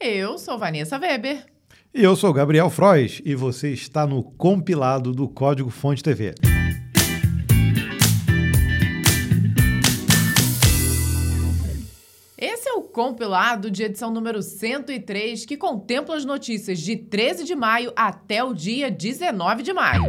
Eu sou Vanessa Weber. E eu sou Gabriel Frois e você está no compilado do Código Fonte TV. Compilado de edição número 103 que contempla as notícias de 13 de maio até o dia 19 de maio.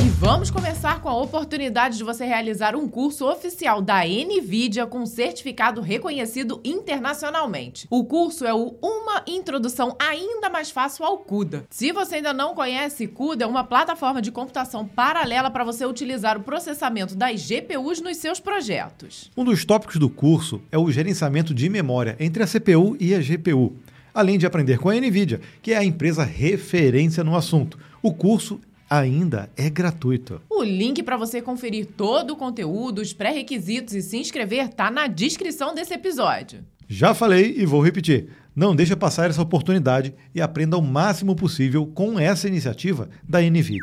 E vamos começar com a oportunidade de você realizar um curso oficial da NVIDIA com certificado reconhecido internacionalmente. O curso é o Uma Introdução Ainda Mais Fácil ao CUDA. Se você ainda não conhece, CUDA é uma plataforma de computação paralela para você utilizar o processamento das GPUs nos seus projetos. Um dos tópicos do curso é o gerenciamento de memória entre a CPU e a GPU, além de aprender com a NVIDIA, que é a empresa referência no assunto. O curso ainda é gratuito. O link para você conferir todo o conteúdo, os pré-requisitos e se inscrever tá na descrição desse episódio. Já falei e vou repetir. Não deixe passar essa oportunidade e aprenda o máximo possível com essa iniciativa da NVIDIA.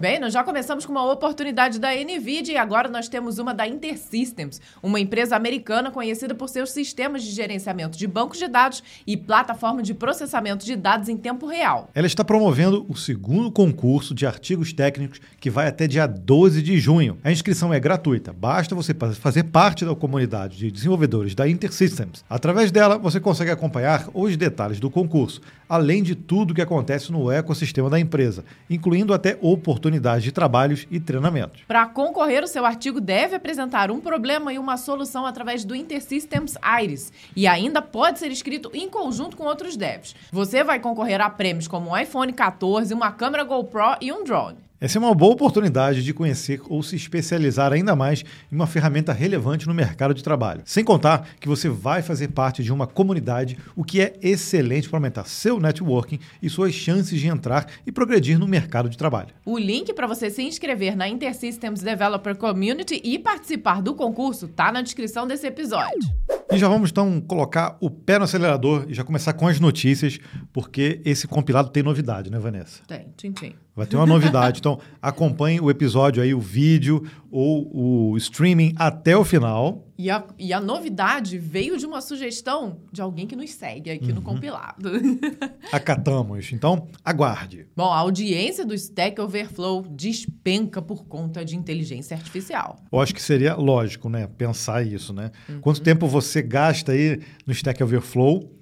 Bem, nós já começamos com uma oportunidade da NVIDIA e agora nós temos uma da InterSystems, uma empresa americana conhecida por seus sistemas de gerenciamento de bancos de dados e plataforma de processamento de dados em tempo real. Ela está promovendo o segundo concurso de artigos técnicos que vai até dia 12 de junho. A inscrição é gratuita, basta você fazer parte da comunidade de desenvolvedores da InterSystems. Através dela, você consegue acompanhar os detalhes do concurso, além de tudo que acontece no ecossistema da empresa, incluindo até oportunidades oportunidades de trabalhos e treinamentos. Para concorrer, o seu artigo deve apresentar um problema e uma solução através do InterSystems Iris e ainda pode ser escrito em conjunto com outros devs. Você vai concorrer a prêmios como um iPhone 14, uma câmera GoPro e um drone. Essa é uma boa oportunidade de conhecer ou se especializar ainda mais em uma ferramenta relevante no mercado de trabalho. Sem contar que você vai fazer parte de uma comunidade, o que é excelente para aumentar seu networking e suas chances de entrar e progredir no mercado de trabalho. O link para você se inscrever na InterSystems Developer Community e participar do concurso está na descrição desse episódio. E já vamos então colocar o pé no acelerador e já começar com as notícias, porque esse compilado tem novidade, né, Vanessa? Tem, tchim, tchim. Vai ter uma novidade. então, acompanhe o episódio aí, o vídeo ou o streaming até o final. E a, e a novidade veio de uma sugestão de alguém que nos segue aqui uhum. no compilado. Acatamos. Então, aguarde. Bom, a audiência do Stack Overflow despenca por conta de inteligência artificial. Eu acho que seria lógico, né? Pensar isso, né? Uhum. Quanto tempo você gasta aí no Stack Overflow?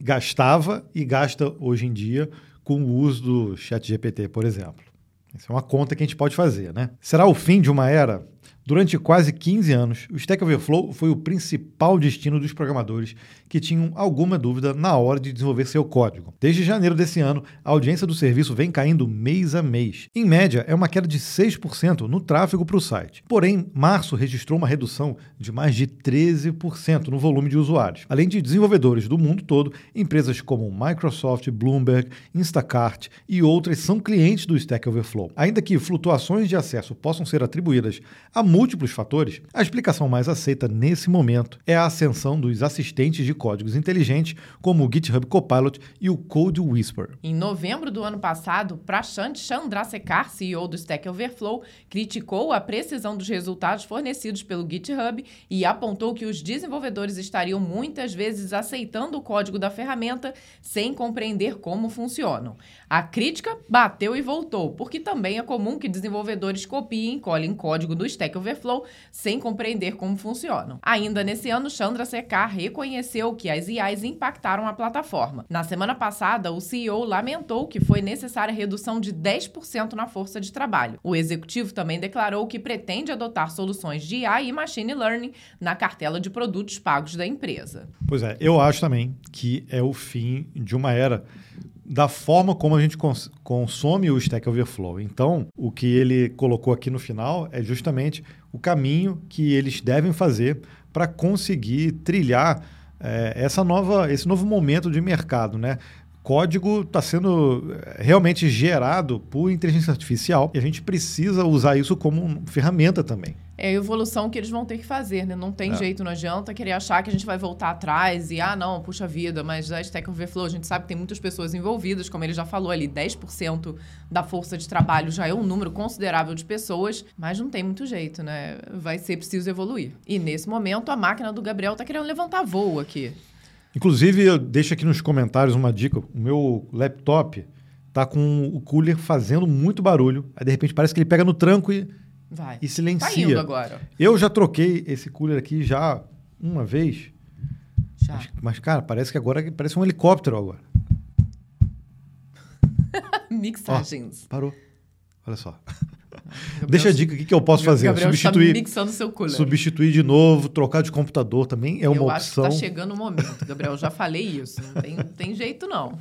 Gastava e gasta hoje em dia com o uso do ChatGPT, por exemplo. Essa é uma conta que a gente pode fazer, né? Será o fim de uma era? Durante quase 15 anos, o Stack Overflow foi o principal destino dos programadores que tinham alguma dúvida na hora de desenvolver seu código. Desde janeiro desse ano, a audiência do serviço vem caindo mês a mês. Em média, é uma queda de 6% no tráfego para o site. Porém, março registrou uma redução de mais de 13% no volume de usuários. Além de desenvolvedores do mundo todo, empresas como Microsoft, Bloomberg, Instacart e outras são clientes do Stack Overflow. Ainda que flutuações de acesso possam ser atribuídas a múltiplos fatores, a explicação mais aceita nesse momento é a ascensão dos assistentes de códigos inteligentes, como o GitHub Copilot e o Code Whisper. Em novembro do ano passado, Prashant Chandrasekhar, CEO do Stack Overflow, criticou a precisão dos resultados fornecidos pelo GitHub e apontou que os desenvolvedores estariam muitas vezes aceitando o código da ferramenta sem compreender como funcionam. A crítica bateu e voltou, porque também é comum que desenvolvedores copiem e colhem código do Stack Overflow sem compreender como funcionam. Ainda nesse ano, Chandra Sekhar reconheceu que as IAs impactaram a plataforma. Na semana passada, o CEO lamentou que foi necessária redução de 10% na força de trabalho. O executivo também declarou que pretende adotar soluções de IA e machine learning na cartela de produtos pagos da empresa. Pois é, eu acho também que é o fim de uma era da forma como a gente cons consome o Stack Overflow. Então, o que ele colocou aqui no final é justamente o caminho que eles devem fazer para conseguir trilhar é, essa nova, esse novo momento de mercado, né? Código está sendo é, realmente gerado por inteligência artificial e a gente precisa usar isso como ferramenta também é a evolução que eles vão ter que fazer, né? Não tem é. jeito, não adianta querer achar que a gente vai voltar atrás e, ah, não, puxa vida, mas a Stack Overflow, a gente sabe que tem muitas pessoas envolvidas, como ele já falou ali, 10% da força de trabalho já é um número considerável de pessoas, mas não tem muito jeito, né? Vai ser preciso evoluir. E nesse momento, a máquina do Gabriel tá querendo levantar voo aqui. Inclusive, eu deixo aqui nos comentários uma dica. O meu laptop tá com o cooler fazendo muito barulho. Aí, de repente, parece que ele pega no tranco e, Vai. e silencia. Tá agora. Eu já troquei esse cooler aqui já uma vez. Já. Mas, mas, cara, parece que agora parece um helicóptero agora. Mixagens. Parou. Olha só. Gabriel- Deixa a dica, o que, que eu posso fazer? Gabriel substituir, está mixando seu cooler. substituir de novo, trocar de computador também é uma Eu acho que opção. está chegando o momento, Gabriel. Já falei isso. Não tem, não tem jeito, não.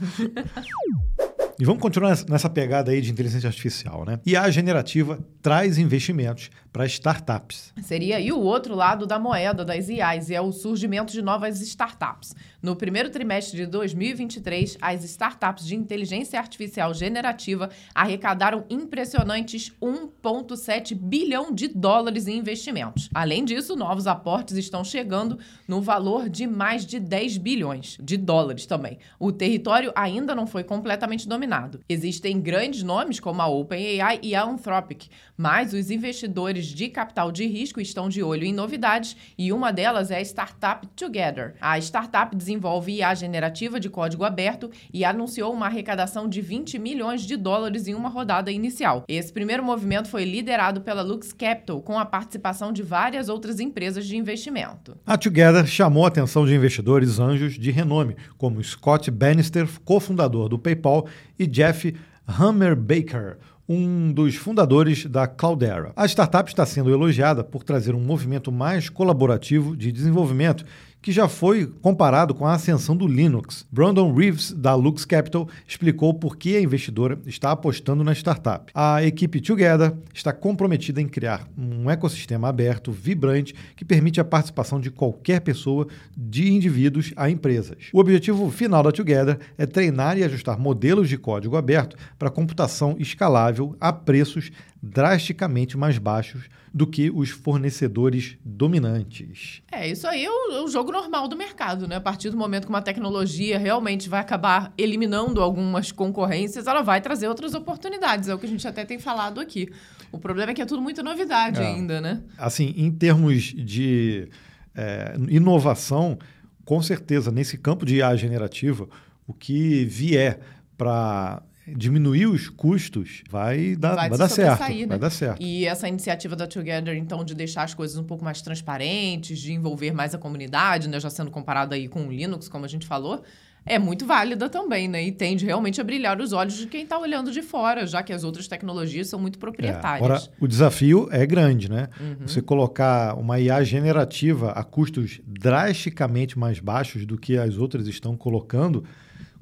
E vamos continuar nessa- pegada aí de inteligência artificial, né? IA generativa traz investimentos para startups. Seria aí o outro lado da moeda das IAs, e é o surgimento de novas startups. No primeiro trimestre de 2023, as startups de inteligência artificial generativa arrecadaram impressionantes 1,7 bilhão de dólares em investimentos. Além disso, novos aportes estão chegando no valor de mais de 10 bilhões de dólares também. O território ainda não foi completamente dominado. Existem grandes nomes como a OpenAI e a Anthropic, mas os investidores de capital de risco estão de olho em novidades e uma delas é a startup Together. A startup desenvolve IA generativa de código aberto e anunciou uma arrecadação de 20 milhões de dólares em uma rodada inicial. Esse primeiro movimento foi liderado pela Lux Capital, com a participação de várias outras empresas de investimento. A Together chamou a atenção de investidores anjos de renome, como Scott Bannister, cofundador do PayPal, e Jeff Hammerbaker, um dos fundadores da Cloudera. A startup está sendo elogiada por trazer um movimento mais colaborativo de desenvolvimento que já foi comparado com a ascensão do Linux. Brandon Reeves, da Lux Capital, explicou por que a investidora está apostando na startup. A equipe Together está comprometida em criar um ecossistema aberto, vibrante, que permite a participação de qualquer pessoa, de indivíduos a empresas. O objetivo final da Together é treinar e ajustar modelos de código aberto para computação escalável a preços drasticamente mais baixos do que os fornecedores dominantes. É, isso aí é o, é o jogo normal do mercado, né? A partir do momento que uma tecnologia realmente vai acabar eliminando algumas concorrências, ela vai trazer outras oportunidades. É o que a gente até tem falado aqui. O problema é que é tudo muita novidade É. ainda, né? Assim, em termos de é, inovação, com certeza, nesse campo de IA generativa, o que vier para diminuir os custos vai dar, vai se dar certo. né? Vai dar certo. E essa iniciativa da Together, então, de deixar as coisas um pouco mais transparentes, de envolver mais a comunidade, né? Já sendo comparado aí com o Linux, como a gente falou, é muito válida também, né? E tende realmente a brilhar os olhos de quem está olhando de fora, já que as outras tecnologias são muito É, proprietárias. Agora, o desafio é grande, né? Uhum. Você colocar uma IA generativa a custos drasticamente mais baixos do que as outras estão colocando,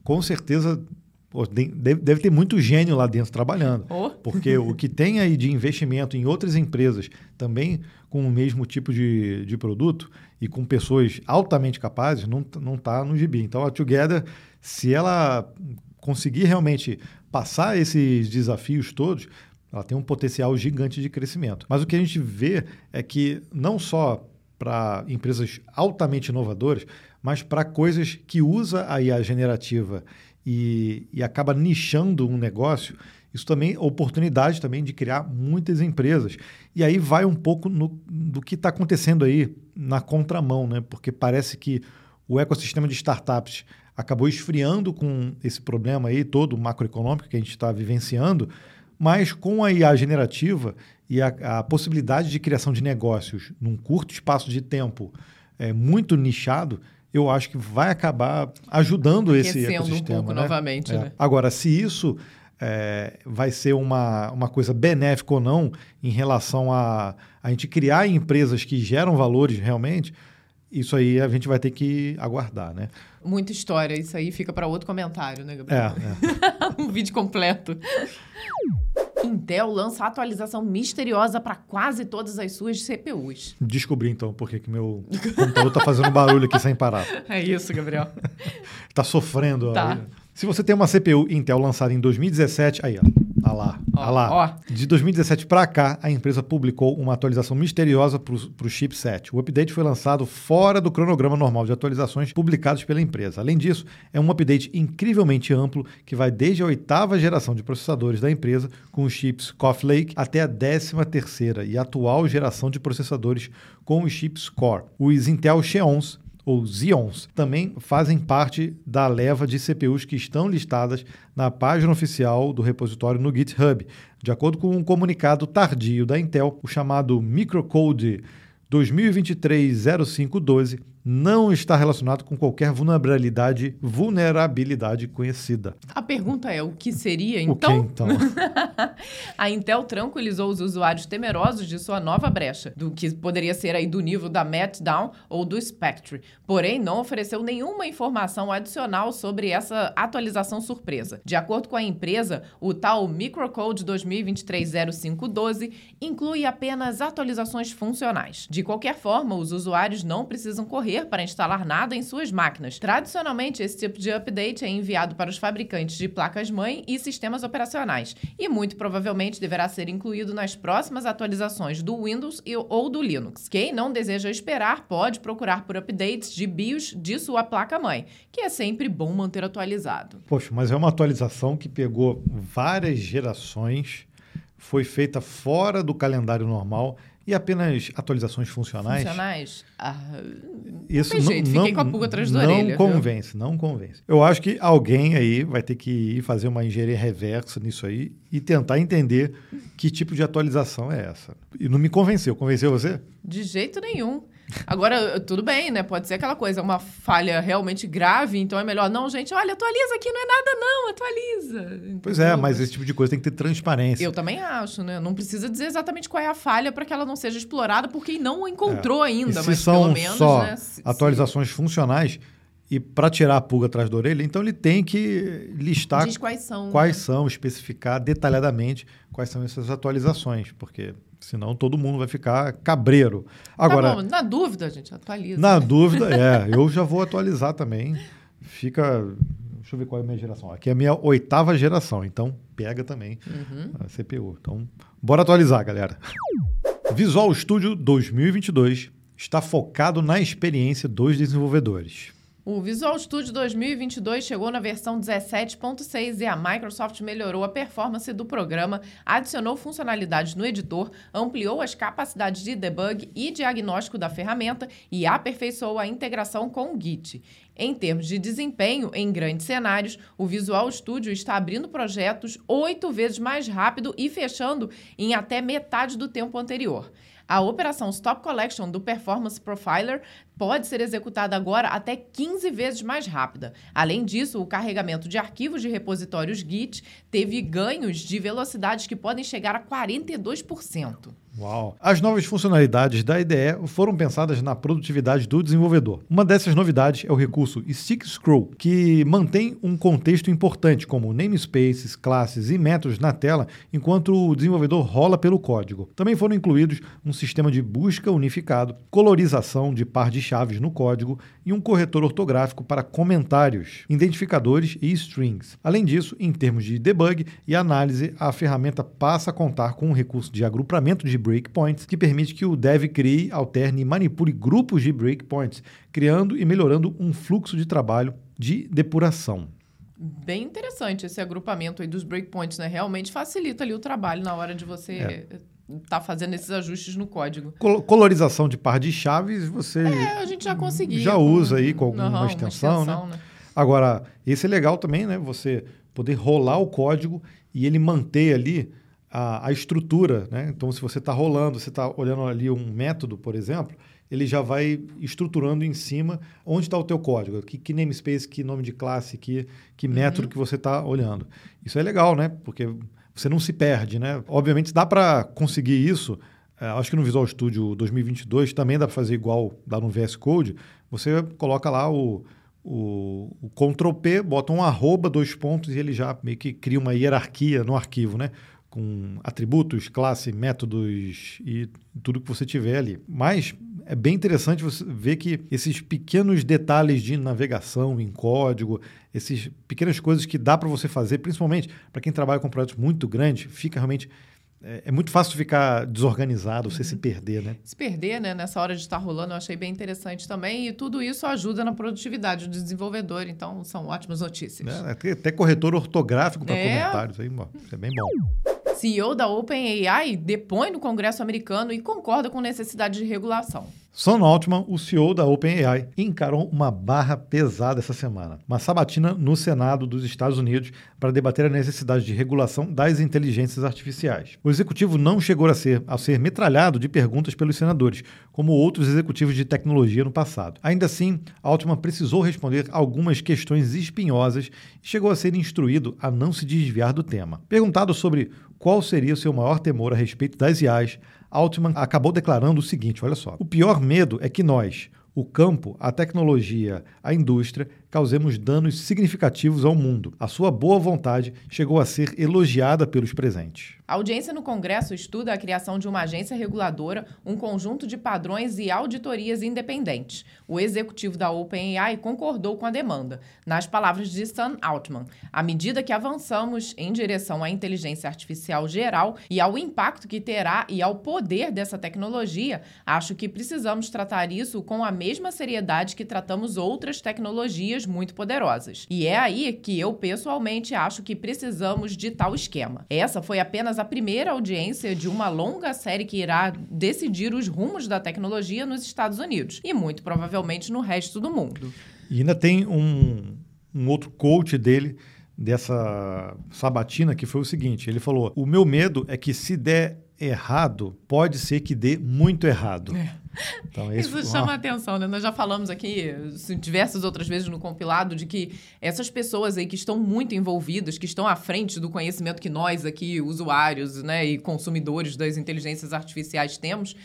com certeza pô, deve, deve ter muito gênio lá dentro trabalhando. Oh. Porque o que tem aí de investimento em outras empresas, também com o mesmo tipo de, de produto e com pessoas altamente capazes, não, t- não está no gibi. Então, a Together, se ela conseguir realmente passar esses desafios todos, ela tem um potencial gigante de crescimento. Mas o que a gente vê é que não só para empresas altamente inovadoras, mas para coisas que usa a IA generativa e, e acaba nichando um negócio, isso também é oportunidade também de criar muitas empresas. E aí vai um pouco no- do que está acontecendo aí na contramão, né? Porque parece que o ecossistema de startups acabou esfriando com esse problema aí todo macroeconômico que a gente está vivenciando, mas com a IA generativa e a, a possibilidade de criação de negócios num curto espaço de tempo é, muito nichado, eu acho que vai acabar ajudando esse Aquecendo um ecossistema. pouco né? novamente, É. né? Agora, se isso é, vai ser uma, uma coisa benéfica ou não em relação a a gente criar empresas que geram valores realmente, isso aí a gente vai ter que aguardar, né? Muita história, isso aí fica para outro comentário, né, É, Gabriel? é. um vídeo completo. Intel lança atualização misteriosa para quase todas as suas CPUs. Descobri então por que meu computador está fazendo barulho aqui sem parar. É isso, Gabriel. Está sofrendo. Tá. aí. Se você tem uma CPU Intel lançada em 2017, aí ó, ah lá, Ó, lá. ó. De 2017 para cá, a empresa publicou uma atualização misteriosa para o chipset. O update foi lançado fora do cronograma normal de atualizações publicados pela empresa. Além disso, é um update incrivelmente amplo que vai desde a oitava geração de processadores da empresa com os chips Coffee Lake até a décima terceira e atual geração de processadores com os chips Core, os Intel Xeons ou Xeons, também fazem parte da leva de CPUs que estão listadas na página oficial do repositório no GitHub. De acordo com um comunicado tardio da Intel, o chamado Microcode 2023-0512 não está relacionado com qualquer vulnerabilidade, vulnerabilidade conhecida. A pergunta é: o que seria então? O que então? a Intel tranquilizou os usuários temerosos de sua nova brecha, do que poderia ser aí do nível da Meltdown ou do Spectre. Porém, não ofereceu nenhuma informação adicional sobre essa atualização surpresa. De acordo com a empresa, o tal Microcode 2023-0512 inclui apenas atualizações funcionais. De qualquer forma, os usuários não precisam correr correr para instalar nada em suas máquinas. Tradicionalmente, esse tipo de update é enviado para os fabricantes de placas-mãe e sistemas operacionais, e muito provavelmente deverá ser incluído nas próximas atualizações do Windows ou do Linux. Quem não deseja esperar pode procurar por updates de BIOS de sua placa-mãe, que é sempre bom manter atualizado. Poxa, mas é uma atualização que pegou várias gerações, foi feita fora do calendário normal e apenas atualizações funcionais. Funcionais? Ah, isso não, jeito, não, fiquei com a pulga atrás da não orelha. convence, viu? não convence. Eu acho que alguém aí vai ter que ir fazer uma engenharia reversa nisso aí e tentar entender que tipo de atualização é essa. E não me convenceu. Convenceu você? De jeito nenhum. Agora, tudo bem, né? Pode ser aquela coisa, uma falha realmente grave, então é melhor. Não, gente, olha, atualiza aqui, não é nada, não, atualiza. Pois é, mas esse tipo de coisa tem que ter transparência. Eu também acho, né? Não precisa dizer exatamente qual é a falha para que ela não seja explorada por quem não encontrou é. ainda, e se mas são pelo menos. Só né? atualizações se... funcionais. E para tirar a pulga atrás da orelha, então ele tem que listar Diz quais são, quais né? são, especificar detalhadamente quais são essas atualizações, porque Senão todo mundo vai ficar cabreiro. Agora, tá bom, na dúvida, gente, atualiza. Na né? dúvida, é. Eu já vou atualizar também. Fica. Deixa eu ver qual é a minha geração. Aqui é a minha oitava geração, então pega também uhum. a CPU. Então, bora atualizar, galera. Visual Studio 2022 está focado na experiência dos desenvolvedores. O Visual Studio 2022 chegou na versão 17.6 e a Microsoft melhorou a performance do programa, adicionou funcionalidades no editor, ampliou as capacidades de debug e diagnóstico da ferramenta e aperfeiçoou a integração com o Git. Em termos de desempenho em grandes cenários, o Visual Studio está abrindo projetos oito vezes mais rápido e fechando em até metade do tempo anterior. A operação Stop Collection do Performance Profiler pode ser executada agora até 15 vezes mais rápida. Além disso, o carregamento de arquivos de repositórios Git teve ganhos de velocidades que podem chegar a 42%. Uau! As novas funcionalidades da IDE foram pensadas na produtividade do desenvolvedor. Uma dessas novidades é o recurso Stick Scroll, que mantém um contexto importante, como namespaces, classes e métodos na tela, enquanto o desenvolvedor rola pelo código. Também foram incluídos um sistema de busca unificado, colorização de par de chaves no código e um corretor ortográfico para comentários, identificadores e strings. Além disso, em termos de debug e análise, a ferramenta passa a contar com um recurso de agrupamento de breakpoints que permite que o dev crie, alterne e manipule grupos de breakpoints, criando e melhorando um fluxo de trabalho de depuração. Bem interessante esse agrupamento aí dos breakpoints, né? Realmente facilita ali o trabalho na hora de você é tá fazendo esses ajustes no código. Colorização de par de chaves, você é, a gente já conseguiu. Já usa aí com alguma uhum, extensão, extensão né? né? Agora, esse é legal também, né? Você poder rolar o código e ele manter ali a, a estrutura, né? Então, se você está rolando, você está olhando ali um método, por exemplo, ele já vai estruturando em cima onde está o teu código, que, que, namespace, que nome de classe, que, que uhum. método que você está olhando. Isso é legal, né? Porque você não se perde, né? Obviamente dá para conseguir isso. É, acho que no Visual Studio 2022 também dá para fazer igual dá no VS Code. Você coloca lá o, o, o Ctrl P, bota um arroba, dois pontos e ele já meio que cria uma hierarquia no arquivo, né? Com atributos, classe, métodos e tudo que você tiver ali. Mas é bem interessante você ver que esses pequenos detalhes de navegação em código, essas pequenas coisas que dá para você fazer, principalmente para quem trabalha com projetos muito grandes, fica realmente é, é muito fácil ficar desorganizado, você uhum. se perder, né? Se perder, né? Nessa hora de estar rolando, eu achei bem interessante também. E tudo isso ajuda na produtividade do desenvolvedor. Então, são ótimas notícias. É, até corretor ortográfico para é... comentários aí, isso é bem bom. CEO da OpenAI depõe no Congresso americano e concorda com necessidade de regulação. Sam Altman, o CEO da OpenAI, encarou uma barra pesada essa semana. Uma sabatina no Senado dos Estados Unidos para debater a necessidade de regulação das inteligências artificiais. O executivo não chegou a ser, a ser metralhado de perguntas pelos senadores, como outros executivos de tecnologia no passado. Ainda assim, Altman precisou responder algumas questões espinhosas e chegou a ser instruído a não se desviar do tema. Perguntado sobre qual seria o seu maior temor a respeito das IAs, Altman acabou declarando o seguinte: olha só. O pior medo é que nós, o campo, a tecnologia, a indústria, causemos danos significativos ao mundo. A sua boa vontade chegou a ser elogiada pelos presentes. A audiência no Congresso estuda a criação de uma agência reguladora, um conjunto de padrões e auditorias independentes. O executivo da OpenAI concordou com a demanda. Nas palavras de Sam Altman, à medida que avançamos em direção à inteligência artificial geral e ao impacto que terá e ao poder dessa tecnologia, acho que precisamos tratar isso com a mesma seriedade que tratamos outras tecnologias muito poderosas. E é aí que eu pessoalmente acho que precisamos de tal esquema. Essa foi apenas a primeira audiência de uma longa série que irá decidir os rumos da tecnologia nos Estados Unidos e muito provavelmente no resto do mundo. E ainda tem um, um outro coach dele dessa sabatina que foi o seguinte: ele falou: O meu medo é que se der errado, pode ser que dê muito errado. É. Então. Isso chama a atenção, né? Nós já falamos aqui diversas outras vezes no compilado de que essas pessoas aí que estão muito envolvidas, que estão à frente do conhecimento que nós aqui, usuários né, e consumidores das inteligências artificiais, temos,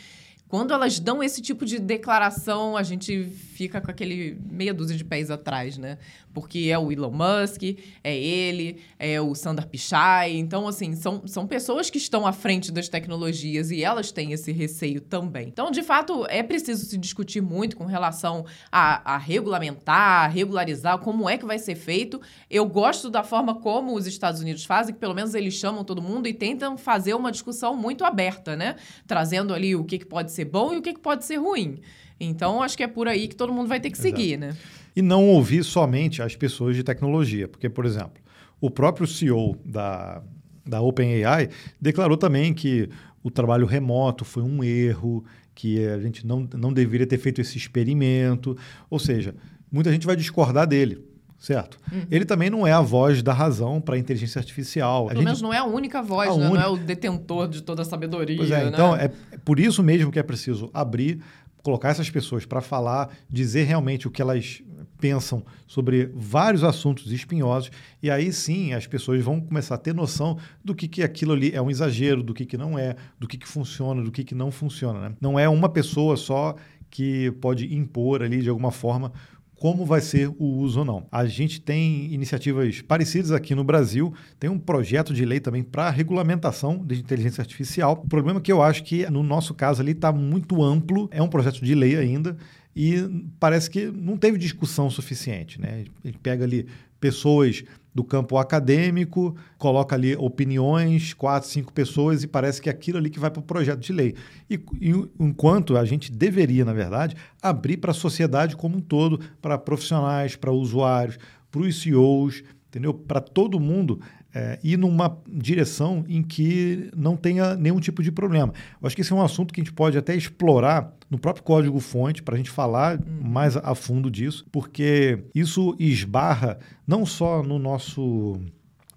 quando elas dão esse tipo de declaração, a gente fica com aquele meia dúzia de pés atrás, né? Porque é o Elon Musk, é ele, é o Sundar Pichai. Então, assim, são, são pessoas que estão à frente das tecnologias e elas têm esse receio também. Então, de fato, é preciso se discutir muito com relação a, a regulamentar, a regularizar, como é que vai ser feito. Eu gosto da forma como os Estados Unidos fazem, que pelo menos eles chamam todo mundo e tentam fazer uma discussão muito aberta, né? Trazendo ali o que, que pode bom e o que, que pode ser ruim. Então, acho que é por aí que todo mundo vai ter que Exato. seguir, né? E não ouvir somente as pessoas de tecnologia. Porque, por exemplo, o próprio CEO da, da OpenAI declarou também que o trabalho remoto foi um erro, que a gente não, não deveria ter feito esse experimento. Ou seja, muita gente vai discordar dele certo? Uhum. Ele também não é a voz da razão para a inteligência artificial. Pelo a menos não é a única voz, a né? não é o detentor de toda a sabedoria. Pois é, né? então é por isso mesmo que é preciso abrir, colocar essas pessoas para falar, dizer realmente o que elas pensam sobre vários assuntos espinhosos, e aí sim as pessoas vão começar a ter noção do que, que aquilo ali é um exagero, do que, que não é, do que, que funciona, do que, que não funciona. Né? Não é uma pessoa só que pode impor ali de alguma forma como vai ser o uso ou não. A gente tem iniciativas parecidas aqui no Brasil, tem um projeto de lei também para regulamentação de inteligência artificial. O problema é que eu acho que no nosso caso ali está muito amplo, é um projeto de lei ainda, e parece que não teve discussão suficiente. Né? Gente pega ali pessoas do campo acadêmico, coloca ali opiniões, quatro, cinco pessoas, e parece que é aquilo ali que vai para o projeto de lei. E, e, enquanto a gente deveria, na verdade, abrir para a sociedade como um todo, para profissionais, para usuários, para os CEOs, entendeu? Para todo mundo é, ir numa direção em que não tenha nenhum tipo de problema. Eu acho que esse é um assunto que a gente pode até explorar no próprio código-fonte para a gente falar uhum. mais a fundo disso, porque isso esbarra não só no nosso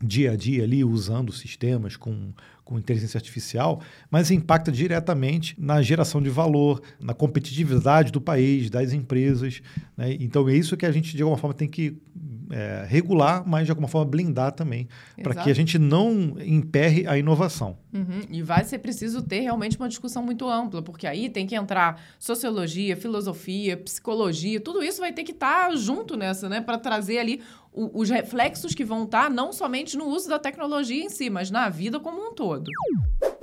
dia a dia ali usando sistemas com, com inteligência artificial, mas impacta diretamente na geração de valor, na competitividade do país, das empresas. Né? Então é isso que a gente, de alguma forma, tem que é, regular, mas de alguma forma blindar também, para que a gente não emperre a inovação. Uhum. E vai ser preciso ter realmente uma discussão muito ampla, porque aí tem que entrar sociologia, filosofia, psicologia, tudo isso vai ter que estar tá junto nessa, né, para trazer ali o, os reflexos que vão estar tá não somente no uso da tecnologia em si, mas na vida como um todo.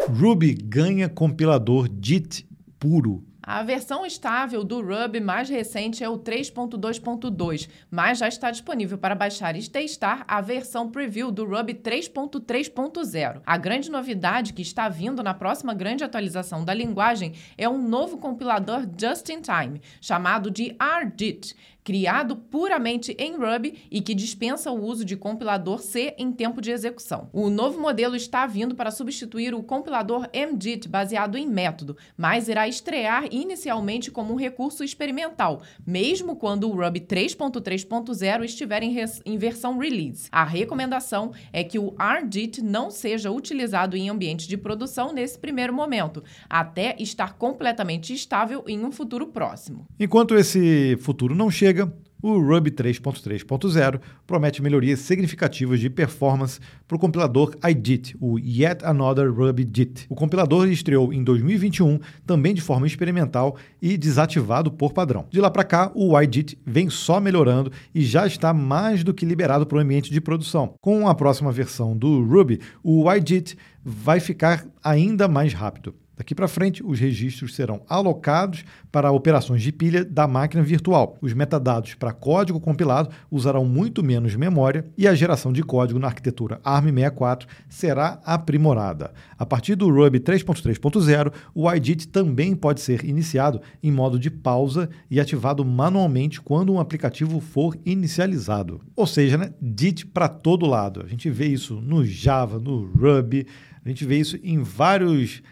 Ruby ganha compilador JIT puro a versão estável do Ruby mais recente é o 3.2.2, mas já está disponível para baixar e testar a versão preview do Ruby 3.3.0. A grande novidade que está vindo na próxima grande atualização da linguagem é um novo compilador just in time, chamado de RDIT, criado puramente em Ruby e que dispensa o uso de compilador C em tempo de execução. O novo modelo está vindo para substituir o compilador MJIT baseado em método, mas irá estrear inicialmente como um recurso experimental, mesmo quando o Ruby 3.3.0 estiver em, em versão release. A recomendação é que o RJIT não seja utilizado em ambiente de produção nesse primeiro momento, até estar completamente estável em um futuro próximo. Enquanto esse futuro não chega, o Ruby 3.3.0 promete melhorias significativas de performance para o compilador iDit, o Yet Another Ruby JIT. O compilador estreou em 2021, também de forma experimental e desativado por padrão. De lá para cá, o iDit vem só melhorando e já está mais do que liberado para o ambiente de produção. Com a próxima versão do Ruby, o iDit vai ficar ainda mais rápido. Daqui para frente, os registros serão alocados para operações de pilha da máquina virtual. Os metadados para código compilado usarão muito menos memória e a geração de código na arquitetura ARM64 será aprimorada. A partir do Ruby 3.3.0, o iDit também pode ser iniciado em modo de pausa e ativado manualmente quando um aplicativo for inicializado. Ou seja, né, DIT para todo lado. A gente vê isso no Java, no Ruby, a gente vê isso em vários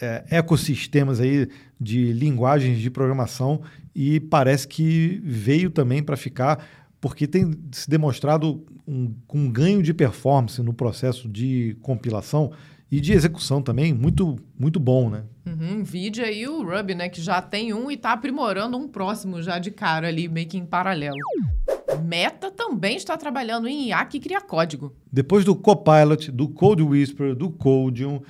é, ecossistemas aí de linguagens de programação e parece que veio também para ficar, porque tem se demonstrado um, um ganho de performance no processo de compilação e de execução também muito muito bom, né? Uhum, Nvidia e o Ruby, né, que já tem um e está aprimorando um próximo já de cara ali, meio que em paralelo. Meta também está trabalhando em IA que cria código. Depois do Copilot, do Code Whisper, do Codium,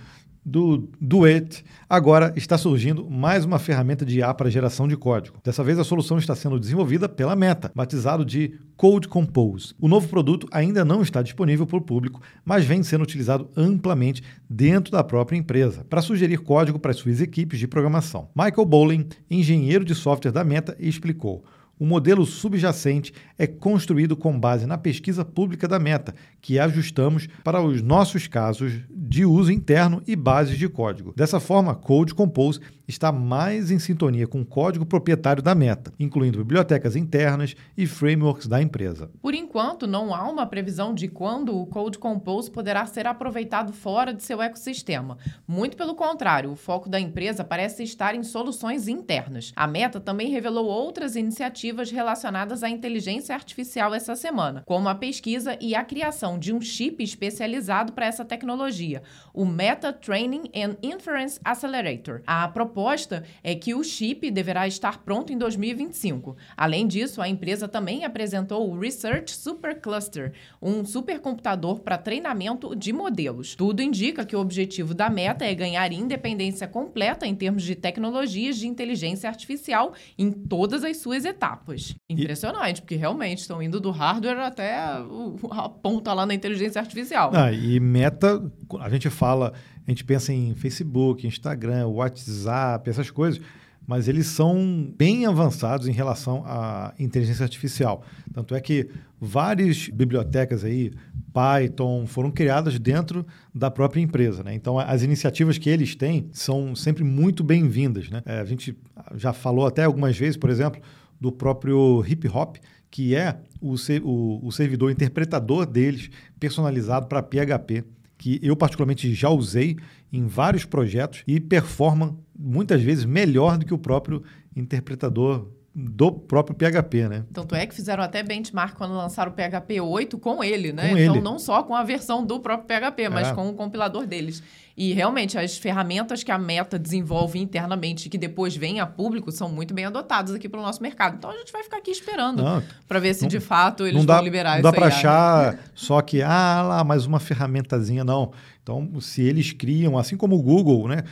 do Duet, agora está surgindo mais uma ferramenta de IA para geração de código. Dessa vez a solução está sendo desenvolvida pela Meta, batizado de Code Compose. O novo produto ainda não está disponível para o público, mas vem sendo utilizado amplamente dentro da própria empresa para sugerir código para suas equipes de programação. Michael Bowling, engenheiro de software da Meta, explicou: o modelo subjacente é construído com base na pesquisa pública da Meta, que ajustamos para os nossos casos de uso interno e bases de código. Dessa forma, Code Compose está mais em sintonia com o código proprietário da Meta, incluindo bibliotecas internas e frameworks da empresa. Por enquanto, não há uma previsão de quando o Code Compose poderá ser aproveitado fora de seu ecossistema. Muito pelo contrário, o foco da empresa parece estar em soluções internas. A Meta também revelou outras iniciativas relacionadas à inteligência artificial essa semana, como a pesquisa e a criação de um chip especializado para essa tecnologia, o Meta Training and Inference Accelerator. A proposta proposta é que o chip deverá estar pronto em 2025. Além disso, a empresa também apresentou o Research Supercluster, um supercomputador para treinamento de modelos. Tudo indica que o objetivo da meta é ganhar independência completa em termos de tecnologias de inteligência artificial em todas as suas etapas. Impressionante, e... porque realmente estão indo do hardware até a ponta lá na inteligência artificial. E meta, a gente fala a gente pensa em Facebook, Instagram, WhatsApp, essas coisas, mas eles são bem avançados em relação à inteligência artificial. Tanto é que várias bibliotecas aí, Python, foram criadas dentro da própria empresa. Né? Então, as iniciativas que eles têm são sempre muito bem-vindas. Né? É, a gente já falou até algumas vezes, por exemplo, do próprio hip hop, que é o, o, o servidor interpretador deles personalizado para PHP que eu particularmente já usei em vários projetos e performa muitas vezes melhor do que o próprio interpretador do próprio PHP, né? Tanto é que fizeram até benchmark quando lançaram o PHP 8 com ele, né? Com então ele. não só com a versão do próprio PHP, mas é. com o compilador deles. E realmente as ferramentas que a Meta desenvolve internamente e que depois vêm a público são muito bem adotadas aqui para o nosso mercado. Então a gente vai ficar aqui esperando para ver se não, de fato eles dá, vão liberar isso. Não dá para achar só que ah lá mais uma ferramentazinha não. Então, se eles criam, assim como o Google, né,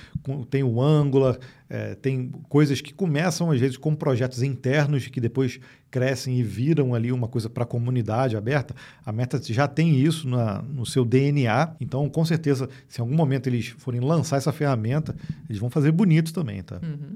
tem o Angular, é, tem coisas que começam às vezes com projetos internos que depois crescem e viram ali uma coisa para a comunidade aberta. A Meta já tem isso na, no seu DNA. Então, com certeza, se em algum momento eles forem lançar essa ferramenta, eles vão fazer bonito também, tá? Uhum.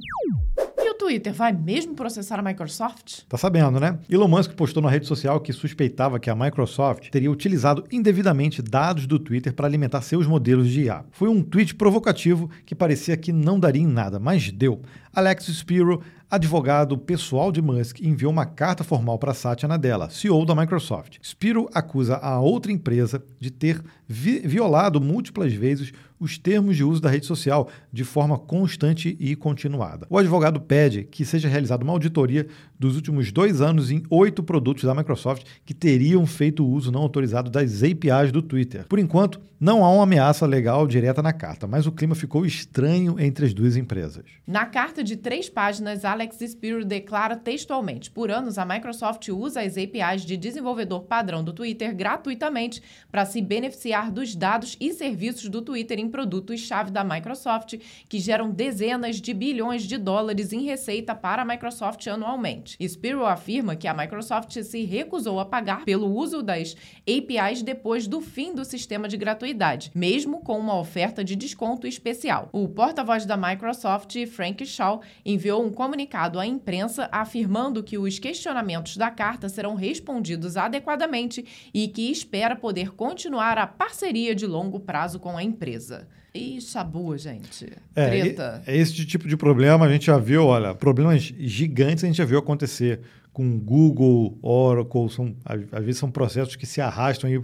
Twitter vai mesmo processar a Microsoft? Tá sabendo, né? Elon Musk postou na rede social que suspeitava que a Microsoft teria utilizado indevidamente dados do Twitter para alimentar seus modelos de IA. Foi um tweet provocativo que parecia que não daria em nada, mas deu. Alex Spiro advogado pessoal de Musk enviou uma carta formal para Satya Nadella, CEO da Microsoft. Spiro acusa a outra empresa de ter vi violado múltiplas vezes os termos de uso da rede social de forma constante e continuada. O advogado pede que seja realizada uma auditoria dos últimos dois anos em oito produtos da Microsoft que teriam feito uso não autorizado das APIs do Twitter. Por enquanto, não há uma ameaça legal direta na carta, mas o clima ficou estranho entre as duas empresas. Na carta de três páginas, Alex Spiro declara textualmente: por anos, a Microsoft usa as APIs de desenvolvedor padrão do Twitter gratuitamente para se beneficiar dos dados e serviços do Twitter em produtos-chave da Microsoft, que geram dezenas de bilhões de dólares em receita para a Microsoft anualmente. Spiro afirma que a Microsoft se recusou a pagar pelo uso das APIs depois do fim do sistema de gratuidade, mesmo com uma oferta de desconto especial. O porta-voz da Microsoft, Frank Shaw, enviou um comunicado à imprensa afirmando que os questionamentos da carta serão respondidos adequadamente e que espera poder continuar a parceria de longo prazo com a empresa. E chabu, gente. É, Treta. É esse tipo de problema a gente já viu, olha, problemas gigantes a gente já viu acontecer com Google, Oracle, são, às vezes são processos que se arrastam aí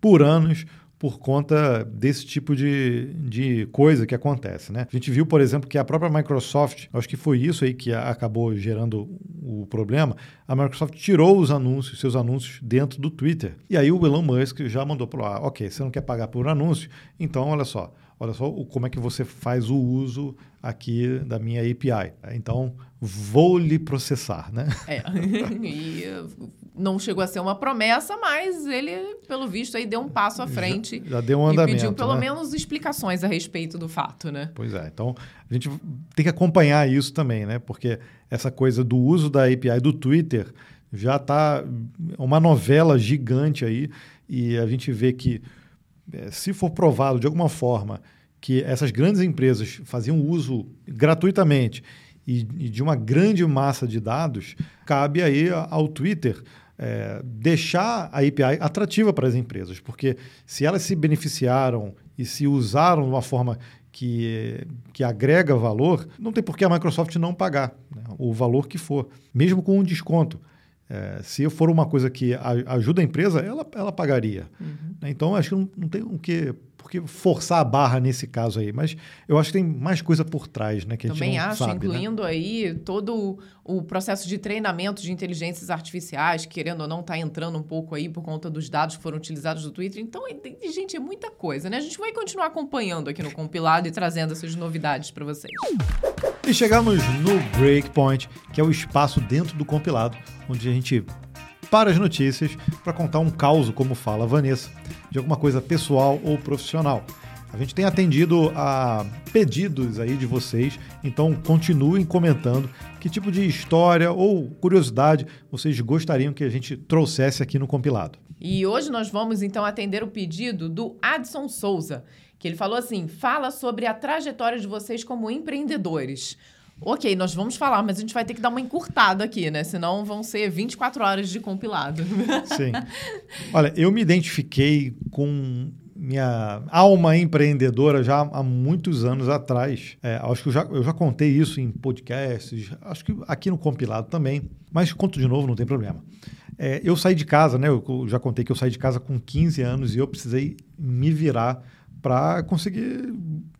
por anos por conta desse tipo de, de coisa que acontece. Né? A gente viu, por exemplo, que a própria Microsoft, acho que foi isso aí que acabou gerando o problema, a Microsoft tirou os anúncios, seus anúncios dentro do Twitter. E aí o Elon Musk já mandou para lá, ok, você não quer pagar por anúncio, então olha só, olha só como é que você faz o uso aqui da minha API. Então, vou lhe processar, né? É, e não chegou a ser uma promessa, mas ele, pelo visto, aí deu um passo à frente. Já, já deu um andamento, E pediu pelo né? menos explicações a respeito do fato, né? Pois é, então a gente tem que acompanhar isso também, né? Porque essa coisa do uso da API do Twitter já está uma novela gigante aí e a gente vê que é, se for provado de alguma forma que essas grandes empresas faziam uso gratuitamente e, e de uma grande massa de dados, cabe aí ao Twitter é, deixar a API atrativa para as empresas, porque se elas se beneficiaram e se usaram de uma forma que, que agrega valor, não tem por que a Microsoft não pagar né, o valor que for, mesmo com um desconto. É, se for uma coisa que ajuda a empresa, ela, ela pagaria. Uhum. Então, acho que não, não tem o que porque forçar a barra nesse caso aí, mas eu acho que tem mais coisa por trás, né? Que Também a gente acho, sabe, incluindo né? aí todo o processo de treinamento de inteligências artificiais, querendo ou não, está entrando um pouco aí por conta dos dados que foram utilizados no Twitter. Então, gente, é muita coisa, né? A gente vai continuar acompanhando aqui no compilado e trazendo essas novidades para vocês. E chegamos no Breakpoint, que é o espaço dentro do compilado, onde a gente para as notícias para contar um caos, como fala a Vanessa, de alguma coisa pessoal ou profissional. A gente tem atendido a pedidos aí de vocês, então continuem comentando que tipo de história ou curiosidade vocês gostariam que a gente trouxesse aqui no compilado. E hoje nós vamos então atender o pedido do Adson Souza, que ele falou assim: fala sobre a trajetória de vocês como empreendedores. Ok, nós vamos falar, mas a gente vai ter que dar uma encurtada aqui, né? Senão vão ser 24 horas de compilado. Sim. Olha, eu me identifiquei com minha alma empreendedora já há muitos anos atrás. É, acho que eu já, eu já contei isso em podcasts, acho que aqui no compilado também, mas conto de novo, não tem problema. É, eu saí de casa, né? Eu já contei que eu saí de casa com 15 anos e eu precisei me virar para conseguir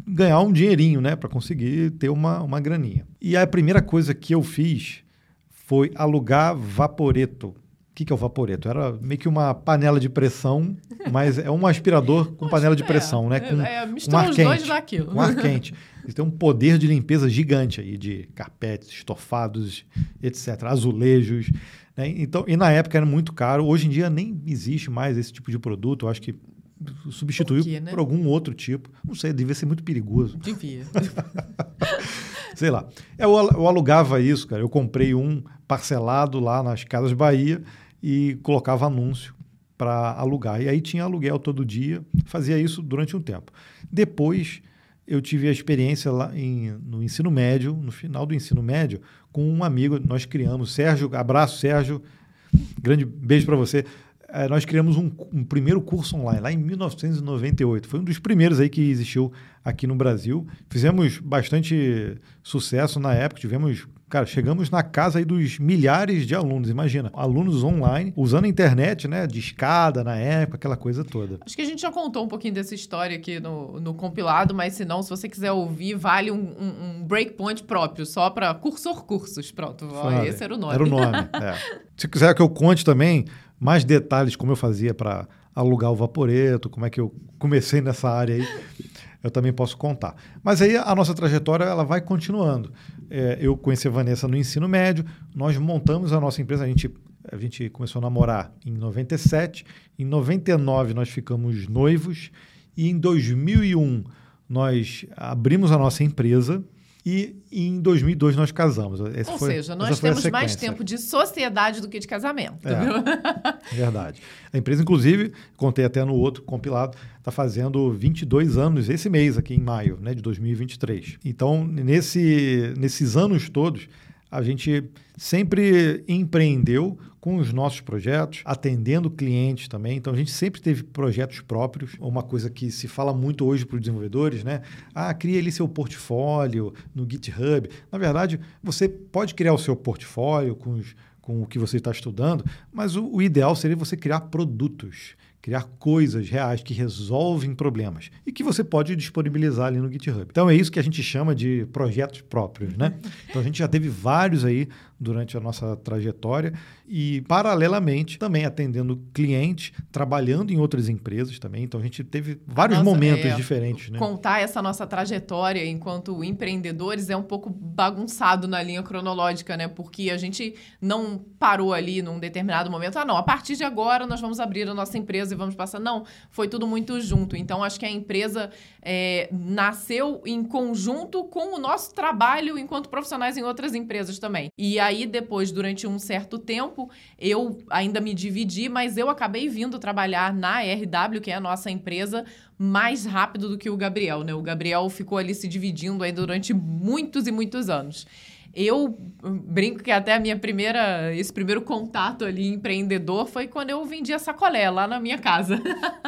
ganhar um dinheirinho, né? Para conseguir ter uma, uma graninha. E a primeira coisa que eu fiz foi alugar vaporeto. O que, que é o vaporeto? Era meio que uma panela de pressão, mas é um aspirador com panela de pressão, é, né? Com, é, com ar os quente. Com ar quente. Ele tem um poder de limpeza gigante aí, de carpetes, estofados, etc., azulejos. Né? Então, e na época era muito caro. Hoje em dia nem existe mais esse tipo de produto. Eu acho que substituiu por, quê, né? por algum outro tipo. Não sei, devia ser muito perigoso. Devia. sei lá. Eu, eu alugava isso, cara. Eu comprei um parcelado lá nas Casas Bahia e colocava anúncio para alugar. E aí tinha aluguel todo dia, fazia isso durante um tempo. Depois eu tive a experiência lá em, no ensino médio, no final do ensino médio, com um amigo, nós criamos, Sérgio, abraço Sérgio, grande beijo para você é, nós criamos um, um, primeiro curso online, lá em 1998. Foi um dos primeiros aí que existiu aqui no Brasil. Fizemos bastante sucesso na época, tivemos Cara, chegamos na casa aí dos milhares de alunos, imagina. Alunos online, usando a internet, né? De escada na época, aquela coisa toda. Acho que a gente já contou um pouquinho dessa história aqui no, no compilado, mas se não, se você quiser ouvir, vale um, um, um breakpoint próprio, só para cursor cursos. Pronto, esse era o nome. Era o nome, é. Se quiser que eu conte também mais detalhes como eu fazia para alugar o vaporeto, como é que eu comecei nessa área aí eu também posso contar. Mas aí a nossa trajetória ela vai continuando. É, eu conheci a Vanessa no ensino médio, nós montamos a nossa empresa, a gente, a gente começou a namorar em 97, em 99 nós ficamos noivos e em 2001 nós abrimos a nossa empresa e em 2002 nós casamos. Essa Ou foi, seja, nós temos mais tempo de sociedade do que de casamento. É, verdade. A empresa, inclusive, contei até no outro compilado, está fazendo 22 anos esse mês aqui em maio né, de 2023. Então, nesse, nesses anos todos, a gente sempre empreendeu com os nossos projetos, atendendo clientes também. Então a gente sempre teve projetos próprios. Uma coisa que se fala muito hoje para os desenvolvedores, né? Ah, cria ali seu portfólio no GitHub. Na verdade, você pode criar o seu portfólio com, os, com o que você está estudando, mas o, o ideal seria você criar produtos criar coisas reais que resolvem problemas e que você pode disponibilizar ali no GitHub. Então é isso que a gente chama de projetos próprios, né? Então a gente já teve vários aí durante a nossa trajetória e, paralelamente, também atendendo clientes, trabalhando em outras empresas também. Então, a gente teve vários nossa, momentos é, diferentes. Né? Contar essa nossa trajetória enquanto empreendedores é um pouco bagunçado na linha cronológica, né? Porque a gente não parou ali num determinado momento. Ah, não, a partir de agora nós vamos abrir a nossa empresa e vamos passar. Não, foi tudo muito junto. Então, acho que a empresa é, nasceu em conjunto com o nosso trabalho enquanto profissionais em outras empresas também. E a aí, depois, durante um certo tempo, eu ainda me dividi, mas eu acabei vindo trabalhar na RW, que é a nossa empresa, mais rápido do que o Gabriel, né? O Gabriel ficou ali se dividindo aí durante muitos e muitos anos. Eu brinco que até a minha primeira, esse primeiro contato ali empreendedor foi quando eu vendia sacolé lá na minha casa.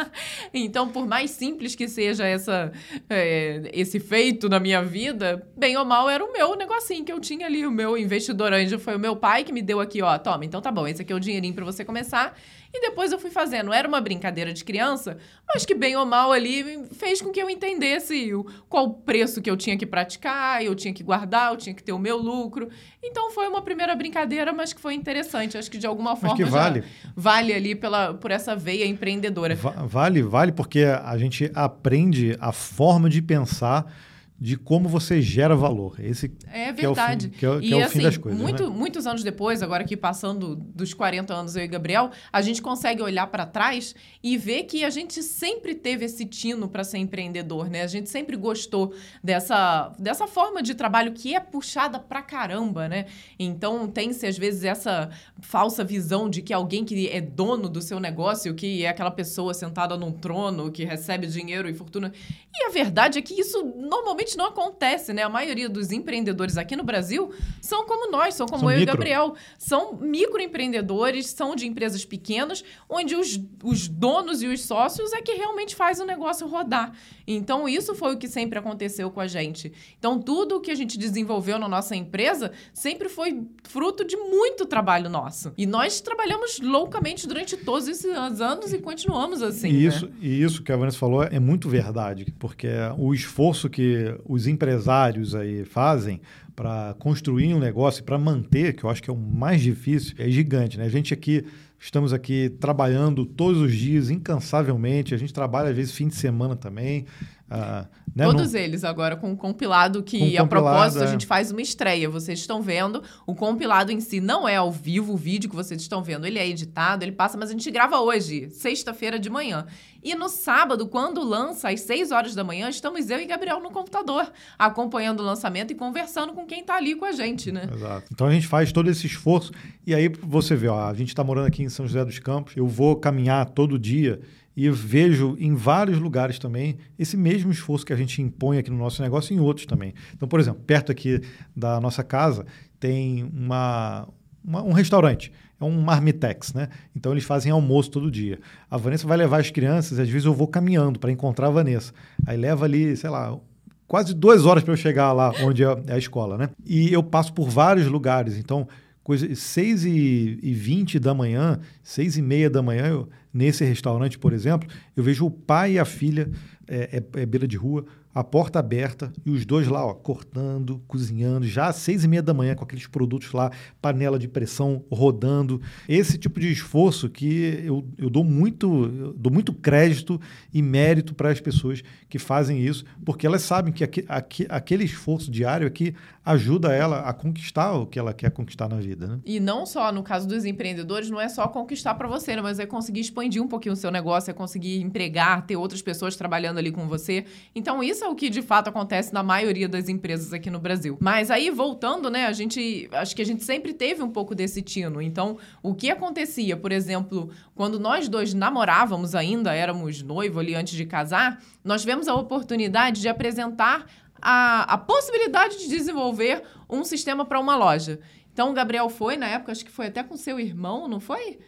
então, por mais simples que seja essa, é, esse feito na minha vida, bem ou mal era o meu negocinho que eu tinha ali. O meu investidor anjo foi o meu pai que me deu aqui, ó, toma, então tá bom, esse aqui é o dinheirinho para você começar. E depois eu fui fazendo. Era uma brincadeira de criança, mas que bem ou mal ali fez com que eu entendesse o, qual o preço que eu tinha que praticar, eu tinha que guardar, eu tinha que ter o meu lucro. Então foi uma primeira brincadeira, mas que foi interessante. Acho que de alguma forma que vale. vale ali pela, por essa veia empreendedora. Vale, vale, porque a gente aprende a forma de pensar de como você gera valor. Esse é verdade. Que é o fim, que é, que é o assim, fim das coisas. Muito, né? Muitos anos depois, agora aqui passando dos 40 anos eu e Gabriel, a gente consegue olhar para trás e ver que a gente sempre teve esse tino para ser empreendedor, né? A gente sempre gostou dessa, dessa forma de trabalho que é puxada pra caramba, né? Então tem-se às vezes essa falsa visão de que alguém que é dono do seu negócio, que é aquela pessoa sentada num trono, que recebe dinheiro e fortuna. E a verdade é que isso normalmente não acontece, né? A maioria dos empreendedores aqui no Brasil são como nós, são como são eu micro. e Gabriel. São microempreendedores, são de empresas pequenas, onde os, os donos e os sócios é que realmente faz o negócio rodar. Então, isso foi o que sempre aconteceu com a gente. Então, tudo o que a gente desenvolveu na nossa empresa sempre foi fruto de muito trabalho nosso. E nós trabalhamos loucamente durante todos esses anos e continuamos assim. E isso, né? e isso que a Vanessa falou é muito verdade, porque o esforço que os empresários aí fazem para construir um negócio, para manter, que eu acho que é o mais difícil, é gigante. Né? A gente aqui Estamos aqui trabalhando todos os dias, incansavelmente. A gente trabalha, às vezes, fim de semana também. Uh, né? Todos Não... eles agora com o compilado que, a compilado, propósito, é. a gente faz uma estreia. Vocês estão vendo, o compilado em si não é ao vivo, o vídeo que vocês estão vendo, ele é editado, ele passa, mas a gente grava hoje, sexta-feira de manhã. E no sábado, quando lança, às 6 horas da manhã, estamos eu e Gabriel no computador, acompanhando o lançamento e conversando com quem está ali com a gente, né? Exato. Então a gente faz todo esse esforço. E aí você vê, ó, a gente está morando aqui em São José dos Campos, eu vou caminhar todo dia e vejo em vários lugares também esse mesmo esforço que a gente impõe aqui no nosso negócio em outros também. Então, por exemplo, perto aqui da nossa casa tem uma, uma, um restaurante, é um marmitex, né? Então eles fazem almoço todo dia. A Vanessa vai levar as crianças, às vezes eu vou caminhando para encontrar a Vanessa. Aí leva ali, sei lá, quase duas horas para eu chegar lá onde é, é a escola, né? E eu passo por vários lugares, então coisa, 6 e, e 20 da manhã, 6 e meia da manhã, eu, nesse restaurante, por exemplo, eu vejo o pai e a filha, é, é, é beira de rua, a porta aberta e os dois lá, ó, cortando, cozinhando, já às seis e meia da manhã, com aqueles produtos lá, panela de pressão rodando. Esse tipo de esforço que eu, eu dou, muito, eu dou muito crédito e mérito para as pessoas que fazem isso, porque elas sabem que aqui, aqui, aquele esforço diário aqui ajuda ela a conquistar o que ela quer conquistar na vida. Né? E não só, no caso dos empreendedores, não é só conquistar para você, né? mas é conseguir expandir um pouquinho o seu negócio, é conseguir empregar, ter outras pessoas trabalhando ali com você. Então, isso é o que de fato acontece na maioria das empresas aqui no Brasil. Mas aí, voltando, né, a gente. Acho que a gente sempre teve um pouco desse tino. Então, o que acontecia, por exemplo, quando nós dois namorávamos ainda, éramos noivo ali antes de casar, nós tivemos a oportunidade de apresentar a, a possibilidade de desenvolver um sistema para uma loja. Então, o Gabriel foi, na época, acho que foi até com seu irmão, não foi?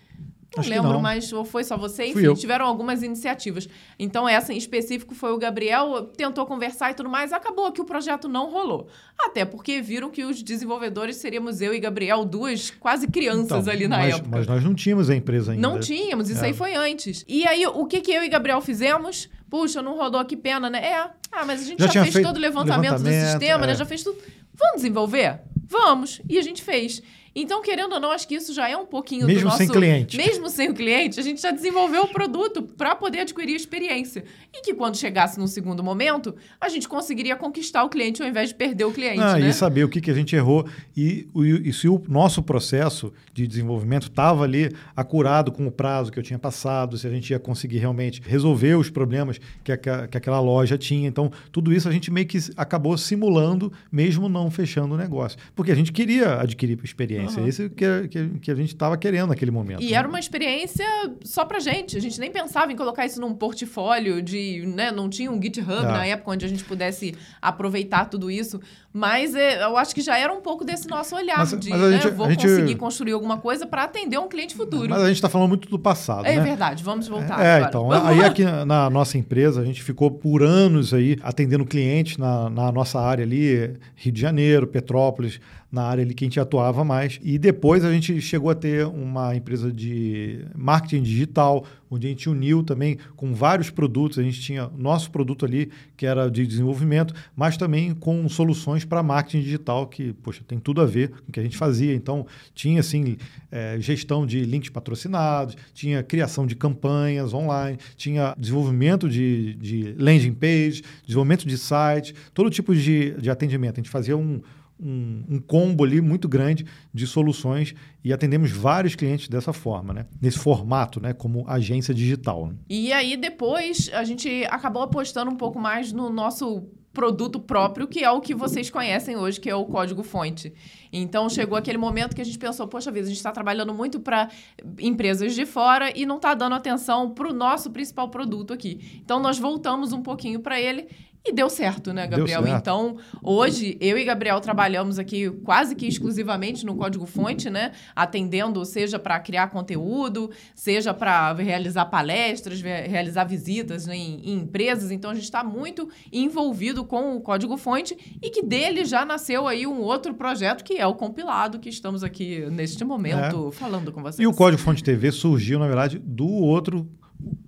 Não Acho lembro, mas ou foi só você, enfim, tiveram algumas iniciativas. Então, essa em específico foi o Gabriel, tentou conversar e tudo mais, acabou que o projeto não rolou. Até porque viram que os desenvolvedores seríamos eu e Gabriel, duas quase crianças então, ali na mas, época. Mas nós não tínhamos a empresa ainda. Não tínhamos, isso é. aí foi antes. E aí, o que, que eu e Gabriel fizemos? Puxa, não rodou, que pena, né? É, ah, mas a gente já, já fez todo o levantamento, levantamento do sistema, né? é. né? Já fez tudo. Vamos desenvolver? Vamos. E a gente fez. Então, querendo ou não, acho que isso já é um pouquinho mesmo do nosso... sem cliente. Mesmo sem o cliente, a gente já desenvolveu o produto para poder adquirir experiência. E que quando chegasse no segundo momento, a gente conseguiria conquistar o cliente ao invés de perder o cliente, ah, né? E saber o que, que a gente errou e, e, e se o nosso processo de desenvolvimento estava ali acurado com o prazo que eu tinha passado, se a gente ia conseguir realmente resolver os problemas que, a, que aquela loja tinha. Então, tudo isso a gente meio que acabou simulando, mesmo não fechando o negócio. Porque a gente queria adquirir experiência experiência. Uhum. Esse que, que, que a gente estava querendo naquele momento. E né? era uma experiência só pra gente. A gente nem pensava em colocar isso num portfólio de. Né, não tinha um GitHub é. na época onde a gente pudesse aproveitar tudo isso. Mas é, eu acho que já era um pouco desse nosso olhar mas, de mas né, gente, vou gente... conseguir construir alguma coisa para atender um cliente futuro. Mas a gente está falando muito do passado. É né? verdade, vamos voltar. É, agora. então. aí aqui na nossa empresa, a gente ficou por anos aí atendendo clientes na, na nossa área ali, Rio de Janeiro, Petrópolis na área ali que a gente atuava mais. E depois a gente chegou a ter uma empresa de marketing digital, onde a gente uniu também com vários produtos. A gente tinha nosso produto ali, que era de desenvolvimento, mas também com soluções para marketing digital, que, poxa, tem tudo a ver com o que a gente fazia. Então, tinha, assim, é, gestão de links patrocinados, tinha criação de campanhas online, tinha desenvolvimento de, de landing page, desenvolvimento de site, todo tipo de, de atendimento. A gente fazia um um, um, combo ali muito grande de soluções e atendemos vários clientes dessa forma, né? Nesse formato, né? Como agência digital. Né? E aí depois a gente acabou apostando um pouco mais no nosso produto próprio, que é o que vocês conhecem hoje, que é o código-fonte. Então, chegou aquele momento que a gente pensou, poxa vida, a gente está trabalhando muito para empresas de fora e não está dando atenção para o nosso principal produto aqui. Então, nós voltamos um pouquinho para ele e deu certo, né, Gabriel? Certo. Então, hoje, eu e Gabriel trabalhamos aqui quase que exclusivamente no código fonte, né? Atendendo, seja para criar conteúdo, seja para realizar palestras, realizar visitas né, em, em, empresas. Então, a gente está muito envolvido com o código fonte e que dele já nasceu aí um outro projeto que é o compilado, que estamos aqui neste momento é. falando com vocês. E o Código Fonte TV surgiu, na verdade, do outro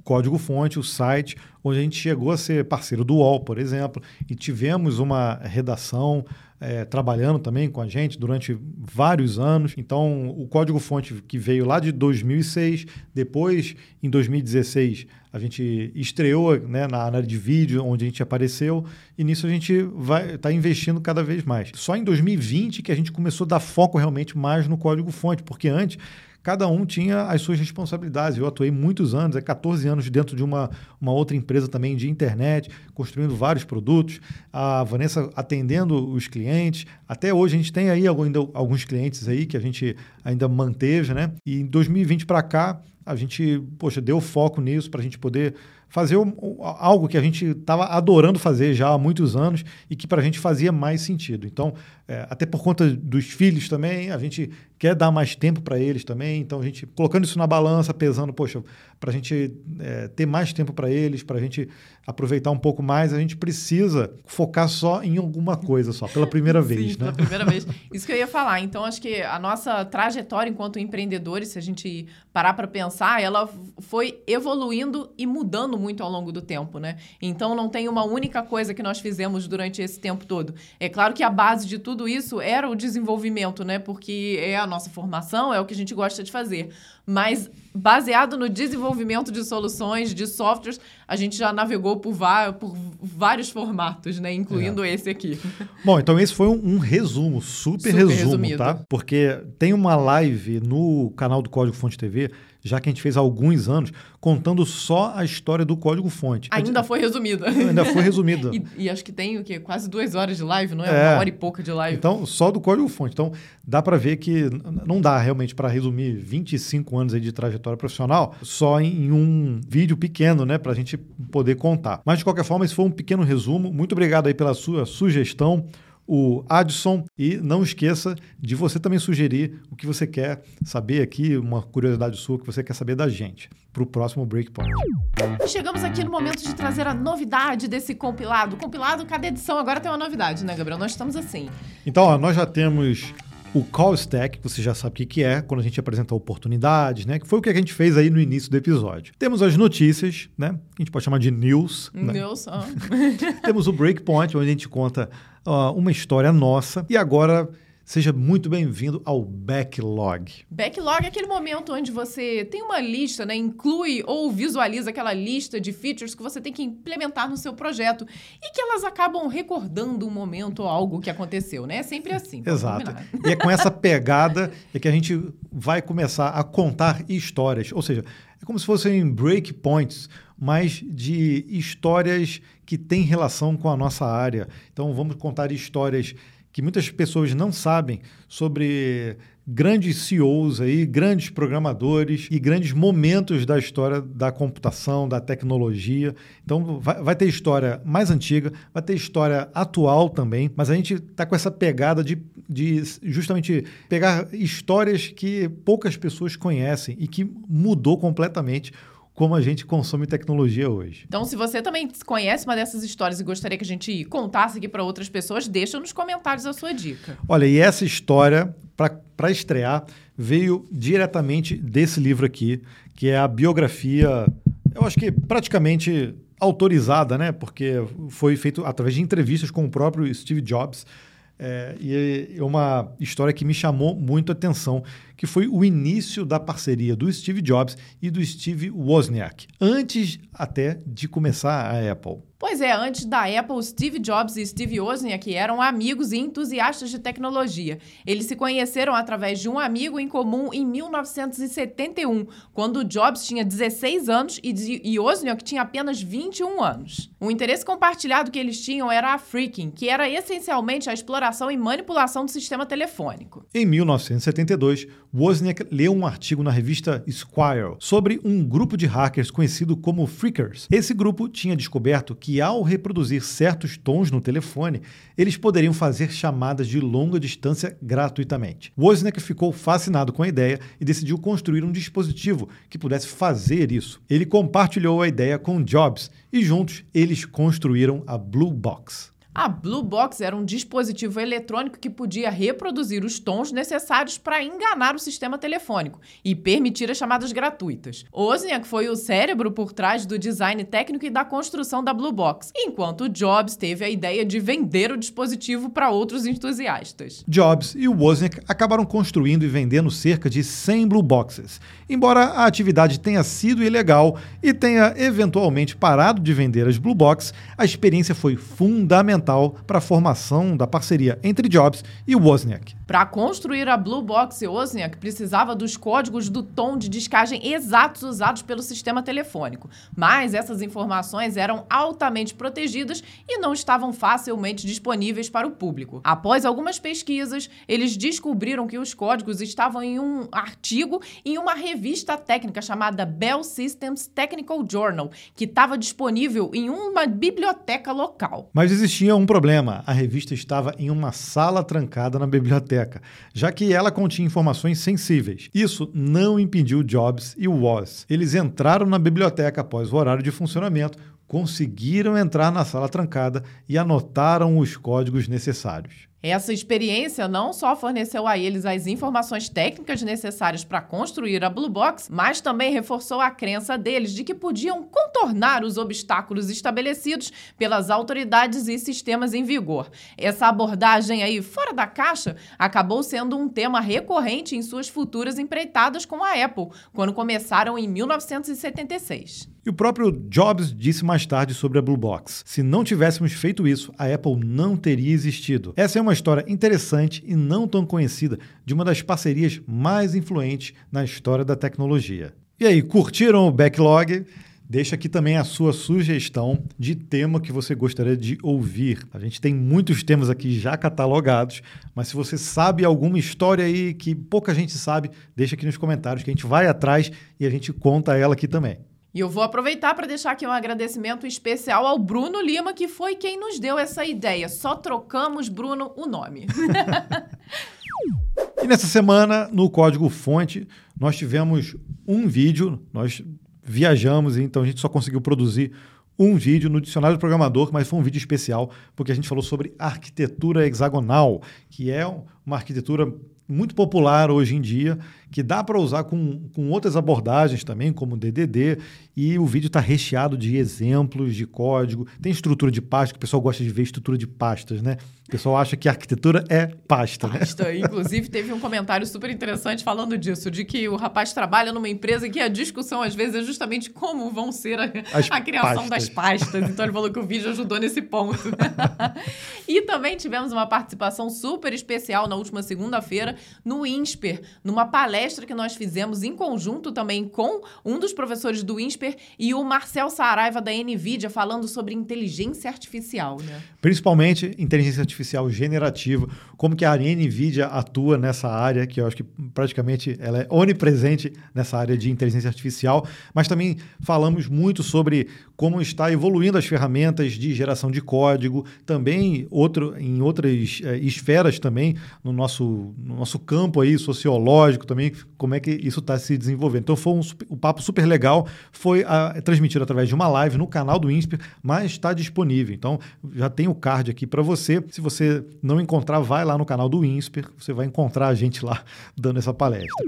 código-fonte, o site, onde a gente chegou a ser parceiro do UOL, por exemplo, e tivemos uma redação é, trabalhando também com a gente durante vários anos. Então, o código-fonte que veio lá de 2006, depois, em 2016, a gente estreou né, na área de vídeo, onde a gente apareceu, e nisso a gente vai estar tá investindo cada vez mais. Só em 2020 que a gente começou a dar foco realmente mais no código-fonte, porque antes cada um tinha as suas responsabilidades. Eu atuei muitos anos, é 14 anos dentro de uma, uma outra empresa também de internet, construindo vários produtos. A Vanessa atendendo os clientes. Até hoje a gente tem aí alguns clientes aí que a gente ainda manteve, né? E em 2020 para cá, a gente, poxa, deu foco nisso para a gente poder fazer algo que a gente estava adorando fazer já há muitos anos e que para a gente fazia mais sentido. Então, é, até por conta dos filhos também, a gente quer dar mais tempo para eles também. Então, a gente colocando isso na balança, pesando, poxa, para a gente é, ter mais tempo para eles, para a gente aproveitar um pouco mais, a gente precisa focar só em alguma coisa só, pela primeira Sim, vez. Pela né? primeira vez. Isso que eu ia falar. Então, acho que a nossa trajetória enquanto empreendedores, se a gente parar para pensar, ela foi evoluindo e mudando muito ao longo do tempo, né? Então, não tem uma única coisa que nós fizemos durante esse tempo todo. É claro que a base de tudo isso era o desenvolvimento, né? Porque é a nossa formação, é o que a gente gosta de fazer. Mas baseado no desenvolvimento de soluções, de softwares, a gente já navegou por, por vários formatos, né? Incluindo é. esse aqui. Bom, então esse foi um, um resumo, super, super resumo, resumido. tá? Porque tem uma live no canal do Código Fonte TV já que a gente fez há alguns anos, contando só a história do código-fonte. Ainda foi resumida. Ainda foi resumida. e, e, acho que tem o quê? Quase duas horas de live, não é? é. Uma hora e pouca de live. Então, só do código-fonte. Então, dá para ver que não dá realmente para resumir 25 anos de trajetória profissional só em, em um vídeo pequeno, né? Para a gente poder contar. Mas, de qualquer forma, esse foi um pequeno resumo. Muito obrigado aí pela sua sugestão o Adson e não esqueça de você também sugerir o que você quer saber aqui, uma curiosidade sua que você quer saber da gente para o próximo Breakpoint. Chegamos aqui no momento de trazer a novidade desse compilado. Compilado, cada edição agora tem uma novidade, né, Gabriel? Nós estamos assim. Então, ó, nós já temos o Call Stack, que você já sabe o que é, quando a gente apresenta oportunidades, né? Que foi o que a gente fez aí no início do episódio. Temos as notícias, né? Que a gente pode chamar de news. Né? News, né? Temos o Breakpoint, onde a gente conta uh, uma história nossa. E agora Seja muito bem-vindo ao Backlog. Backlog é aquele momento onde você tem uma lista, né? Inclui ou visualiza aquela lista de features que você tem que implementar no seu projeto e que elas acabam recordando um momento ou algo que aconteceu, né? É sempre assim. Exato. E é com essa pegada é que a gente vai começar a contar histórias. Ou seja, é como se fossem breakpoints, mas de histórias que têm relação com a nossa área. Então, vamos contar histórias que muitas pessoas não sabem sobre grandes CEOs aí, grandes programadores e grandes momentos da história da computação, da tecnologia. Então vai, vai ter história mais antiga, vai ter história atual também, mas a gente está com essa pegada de, de justamente pegar histórias que poucas pessoas conhecem e que mudou completamente como a gente consome tecnologia hoje. Então, se você também conhece uma dessas histórias e gostaria que a gente contasse aqui para outras pessoas, deixa nos comentários a sua dica. Olha, e essa história, para estrear, veio diretamente desse livro aqui, que é a biografia, eu acho que praticamente autorizada, né? Porque foi feito através de entrevistas com o próprio Steve Jobs. É, e é uma história que me chamou muito a atenção, que foi o início da parceria do Steve Jobs e do Steve Wozniak, antes até de começar a Apple. Pois é, antes da Apple, Steve Jobs e Steve Wozniak eram amigos e entusiastas de tecnologia. Eles se conheceram através de um amigo em comum em 1971, quando Jobs tinha 16 anos e Wozniak tinha apenas 21 anos. O interesse compartilhado que eles tinham era a freaking, que era essencialmente a exploração e manipulação do sistema telefônico. Em 1972, Wozniak leu um artigo na revista Squire sobre um grupo de hackers conhecido como Freakers. Esse grupo tinha descoberto que, ao reproduzir certos tons no telefone, eles poderiam fazer chamadas de longa distância gratuitamente. Wozniak ficou fascinado com a ideia e decidiu construir um dispositivo que pudesse fazer isso. Ele compartilhou a ideia com Jobs e juntos eles construíram a Blue Box. A Blue Box era um dispositivo eletrônico que podia reproduzir os tons necessários para enganar o sistema telefônico e permitir as chamadas gratuitas. Wozniak foi o cérebro por trás do design técnico e da construção da Blue Box, enquanto Jobs teve a ideia de vender o dispositivo para outros entusiastas. Jobs e Wozniak acabaram construindo e vendendo cerca de 100 Blue Boxes. Embora a atividade tenha sido ilegal e tenha eventualmente parado de vender as Blue Box, a experiência foi fundamental fundamental para a formação da parceria entre Jobs e Wozniak. Para construir a Blue Box Wozniak precisava dos códigos do tom de descagem exatos usados pelo sistema telefônico, mas essas informações eram altamente protegidas e não estavam facilmente disponíveis para o público. Após algumas pesquisas, eles descobriram que os códigos estavam em um artigo em uma revista técnica chamada Bell Systems Technical Journal, que estava disponível em uma biblioteca local. Mas existia um problema: a revista estava em uma sala trancada na biblioteca, já que ela continha informações sensíveis. Isso não impediu Jobs e Woz. Eles entraram na biblioteca após o horário de funcionamento, conseguiram entrar na sala trancada e anotaram os códigos necessários. Essa experiência não só forneceu a eles as informações técnicas necessárias para construir a Blue Box, mas também reforçou a crença deles de que podiam contornar os obstáculos estabelecidos pelas autoridades e sistemas em vigor. Essa abordagem aí fora da caixa acabou sendo um tema recorrente em suas futuras empreitadas com a Apple, quando começaram em 1976. E o próprio Jobs disse mais tarde sobre a Blue Box: se não tivéssemos feito isso, a Apple não teria existido. Essa é uma história interessante e não tão conhecida de uma das parcerias mais influentes na história da tecnologia. E aí, curtiram o backlog? Deixa aqui também a sua sugestão de tema que você gostaria de ouvir. A gente tem muitos temas aqui já catalogados, mas se você sabe alguma história aí que pouca gente sabe, deixa aqui nos comentários que a gente vai atrás e a gente conta ela aqui também. E eu vou aproveitar para deixar aqui um agradecimento especial ao Bruno Lima, que foi quem nos deu essa ideia. Só trocamos, Bruno, o nome. e nessa semana, no Código Fonte, nós tivemos um vídeo, nós viajamos, então a gente só conseguiu produzir um vídeo no Dicionário do Programador, mas foi um vídeo especial, porque a gente falou sobre arquitetura hexagonal, que é uma arquitetura muito popular hoje em dia que dá para usar com, com outras abordagens também, como DDD, e o vídeo está recheado de exemplos de código. Tem estrutura de pasta, que o pessoal gosta de ver estrutura de pastas, né? O pessoal acha que arquitetura é pasta, né? pasta. né? Inclusive, teve um comentário super interessante falando disso, de que o rapaz trabalha numa empresa que a discussão, às vezes, é justamente como vão ser a, a criação pastas. das pastas. Então, ele falou que o vídeo ajudou nesse ponto. e também tivemos uma participação super especial na última segunda-feira no INSPER, numa palestra palestra que nós fizemos em conjunto também com um dos professores do INSPER e o Marcel Saraiva da NVIDIA falando sobre inteligência artificial. Né? Principalmente inteligência artificial generativa, como que a NVIDIA atua nessa área, que eu acho que praticamente ela é onipresente nessa área de inteligência artificial, mas também falamos muito sobre como está evoluindo as ferramentas de geração de código, também outro, em outras é, esferas também, no nosso, no nosso campo aí sociológico também, como é que isso está se desenvolvendo. Então foi um, um papo super legal, foi a, é transmitido através de uma live no canal do INSPER, mas está disponível. Então já tem o card aqui para você. Se você não encontrar, vai lá no canal do INSPER, você vai encontrar a gente lá dando essa palestra.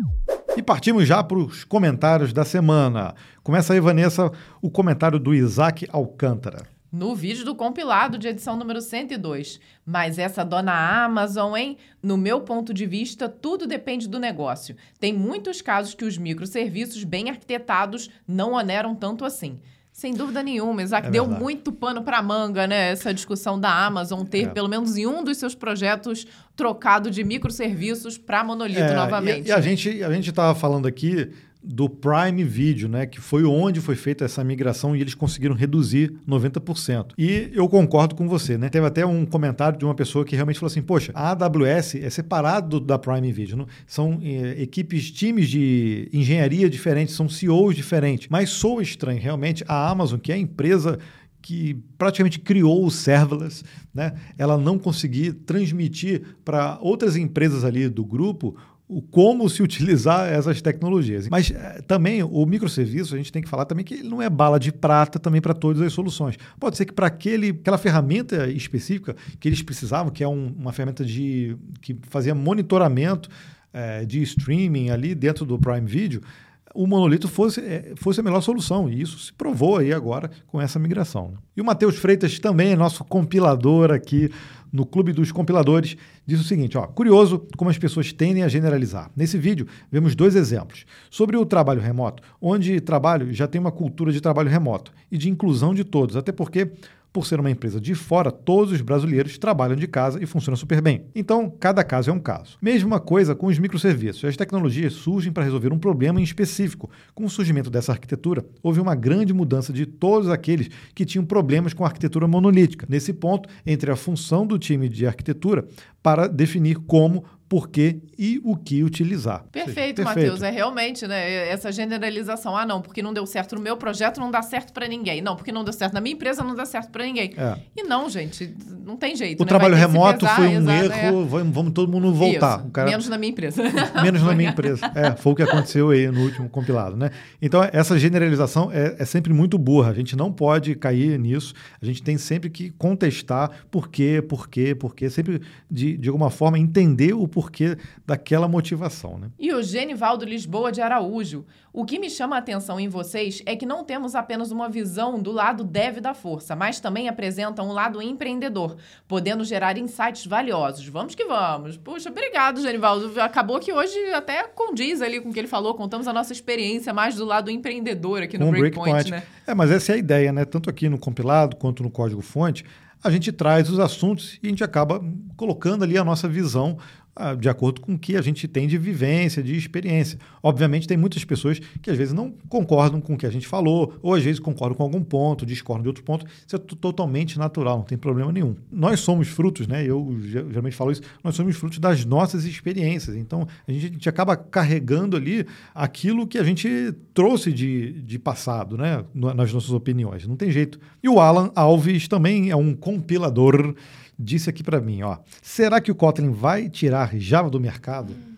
E partimos já para os comentários da semana. Começa aí, Vanessa, o comentário do Isaac Alcântara no vídeo do compilado de edição número 102. Mas essa dona Amazon, hein? No meu ponto de vista, tudo depende do negócio. Tem muitos casos que os microserviços bem arquitetados não oneram tanto assim. Sem dúvida nenhuma, Isaac, é deu muito pano para manga, né? Essa discussão da Amazon ter, é. pelo menos em um dos seus projetos, trocado de microserviços para monolito é, novamente. E, e a gente a gente estava falando aqui do Prime Video, né, que foi onde foi feita essa migração e eles conseguiram reduzir 90%. E eu concordo com você, né? Teve até um comentário de uma pessoa que realmente falou assim: "Poxa, a AWS é separado da Prime Video, são é, equipes, times de engenharia diferentes, são CEOs diferentes". Mas sou estranho, realmente a Amazon, que é a empresa que praticamente criou o serverless, né? Ela não conseguir transmitir para outras empresas ali do grupo o como se utilizar essas tecnologias. Mas eh, também o microserviço, a gente tem que falar também que ele não é bala de prata também para todas as soluções. Pode ser que para aquela ferramenta específica que eles precisavam, que é um, uma ferramenta de, que fazia monitoramento é, de streaming ali dentro do Prime Video, o monolito fosse, eh, fosse a melhor solução. E isso se provou aí agora com essa migração. E o Matheus Freitas também é nosso compilador aqui no Clube dos Compiladores, diz o seguinte: ó, curioso como as pessoas tendem a generalizar. Nesse vídeo, vemos dois exemplos. Sobre o trabalho remoto, onde trabalho já tem uma cultura de trabalho remoto e de inclusão de todos, até porque por ser uma empresa de fora, todos os brasileiros trabalham de casa e funciona super bem. Então, cada caso é um caso. Mesma coisa com os microserviços. As tecnologias surgem para resolver um problema em específico. Com o surgimento dessa arquitetura, houve uma grande mudança de todos aqueles que tinham problemas com a arquitetura monolítica. Nesse ponto, entre a função do time de arquitetura para definir como por que e o que utilizar. Perfeito, Matheus. É realmente, né? Essa generalização. Ah, não, porque não deu certo no meu projeto, não dá certo para ninguém. Não, porque não deu certo na minha empresa, não dá certo para ninguém. É. E não, gente, não tem jeito. O né? trabalho remoto pesar, foi um exato, erro, é. vamos, vamos, todo mundo voltar. Cara... Menos na minha empresa. Menos na minha empresa. É, foi o que aconteceu aí no último compilado, né? Então, essa generalização é, é sempre muito burra. A gente não pode cair nisso. A gente tem sempre que contestar por quê, por quê, por quê. Sempre, de, de alguma forma, entender o porquê daquela motivação. Né? E o Genivaldo Lisboa de Araújo. O que me chama a atenção em vocês é que não temos apenas uma visão do lado dev da força, mas também apresentam um lado empreendedor, podendo gerar insights valiosos. Vamos que vamos. Puxa, obrigado, Genivaldo. Acabou que hoje até condiz ali com o que ele falou, contamos a nossa experiência mais do lado empreendedor aqui no com Breakpoint, Breakpoint, né? É, mas essa é a ideia, né? Tanto aqui no compilado quanto no código-fonte, a gente traz os assuntos e a gente acaba colocando ali a nossa visão de acordo com o que a gente tem de vivência, de experiência. Obviamente, tem muitas pessoas que às vezes não concordam com o que a gente falou, ou às vezes concordam com algum ponto, discordam de outro ponto. Isso é totalmente natural, não tem problema nenhum. Nós somos frutos, né? Eu geralmente falo isso, nós somos frutos das nossas experiências. Então, a gente, a gente acaba carregando ali aquilo que a gente trouxe de, de passado, né? Nas nossas opiniões. Não tem jeito. E o Alan Alves também é um compilador disse aqui para mim, ó, será que o Kotlin vai tirar Java do mercado?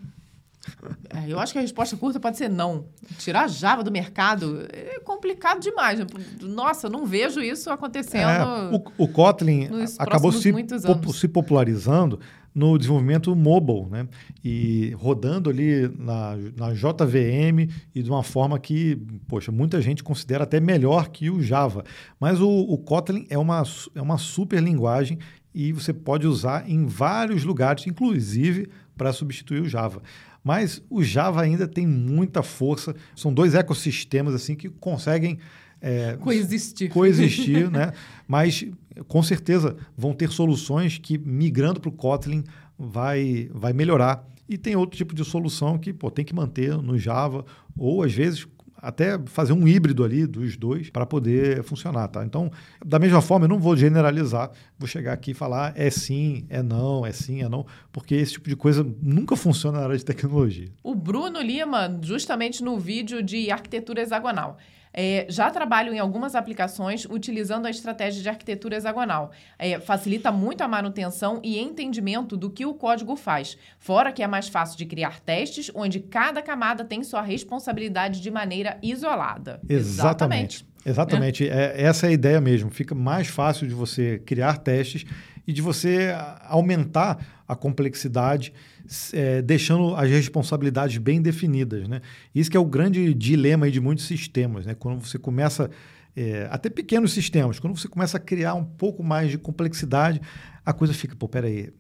É, eu acho que a resposta curta pode ser não. Tirar Java do mercado é complicado demais. Nossa, eu não vejo isso acontecendo. É, o, o Kotlin acabou se, pop, se popularizando no desenvolvimento mobile, né? E rodando ali na, na JVM e de uma forma que, poxa, muita gente considera até melhor que o Java. Mas o, o Kotlin é uma, é uma super linguagem e você pode usar em vários lugares, inclusive para substituir o Java. Mas o Java ainda tem muita força. São dois ecossistemas assim que conseguem é, coexistir. Coexistir, né? Mas com certeza vão ter soluções que migrando para o Kotlin vai, vai melhorar. E tem outro tipo de solução que pô, tem que manter no Java, ou às vezes até fazer um híbrido ali dos dois para poder funcionar, tá? Então, da mesma forma, eu não vou generalizar, vou chegar aqui e falar é sim, é não, é sim, é não, porque esse tipo de coisa nunca funciona na área de tecnologia. O Bruno Lima, justamente no vídeo de arquitetura hexagonal, é, já trabalho em algumas aplicações utilizando a estratégia de arquitetura hexagonal. É, facilita muito a manutenção e entendimento do que o código faz. Fora que é mais fácil de criar testes, onde cada camada tem sua responsabilidade de maneira isolada. Exatamente. Exatamente. É. essa é a ideia mesmo. Fica mais fácil de você criar testes e de você aumentar a complexidade, é, deixando as responsabilidades bem definidas. Né? Isso que é o grande dilema de muitos sistemas. Né? Quando você começa, é, até pequenos sistemas, quando você começa a criar um pouco mais de complexidade, a coisa fica, pô, peraí,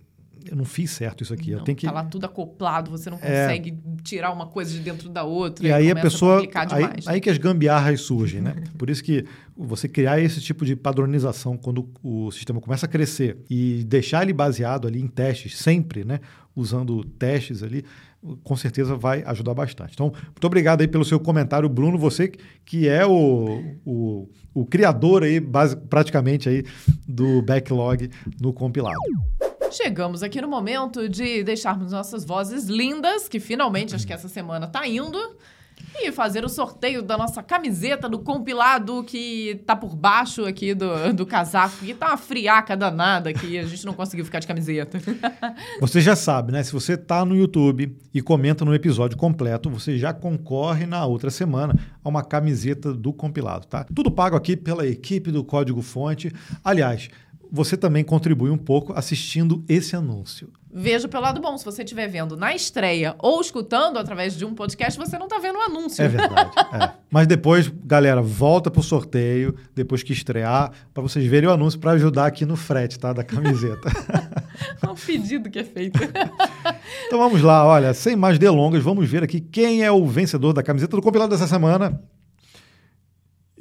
eu não fiz certo isso aqui. Não, eu tenho que... Tá lá tudo acoplado, você não é. consegue é... tirar uma coisa de dentro da outra. E, e aí a pessoa. A aí, aí, que as gambiarras surgem, né? Por isso que você criar esse tipo de padronização quando o sistema começa a crescer e deixar ele baseado ali em testes, sempre, né? Usando testes ali, com certeza vai ajudar bastante. Então, muito obrigado aí pelo seu comentário, Bruno, você que é o, o, o criador aí, base, praticamente aí, do backlog no compilado. Chegamos aqui no momento de deixarmos nossas vozes lindas, que finalmente acho que essa semana tá indo, e fazer o sorteio da nossa camiseta do compilado que tá por baixo aqui do, do casaco, que tá uma friaca danada aqui, a gente não conseguiu ficar de camiseta. Você já sabe, né? Se você tá no YouTube e comenta no episódio completo, você já concorre na outra semana a uma camiseta do compilado, tá? Tudo pago aqui pela equipe do Código Fonte. Aliás, você também contribui um pouco assistindo esse anúncio. Veja pelo lado bom, se você estiver vendo na estreia ou escutando através de um podcast, você não está vendo o anúncio. É verdade. é. Mas depois, galera, volta pro sorteio, depois que estrear, para vocês verem o anúncio para ajudar aqui no frete, tá? Da camiseta. É um pedido que é feito. então vamos lá, olha, sem mais delongas, vamos ver aqui quem é o vencedor da camiseta do compilado dessa semana.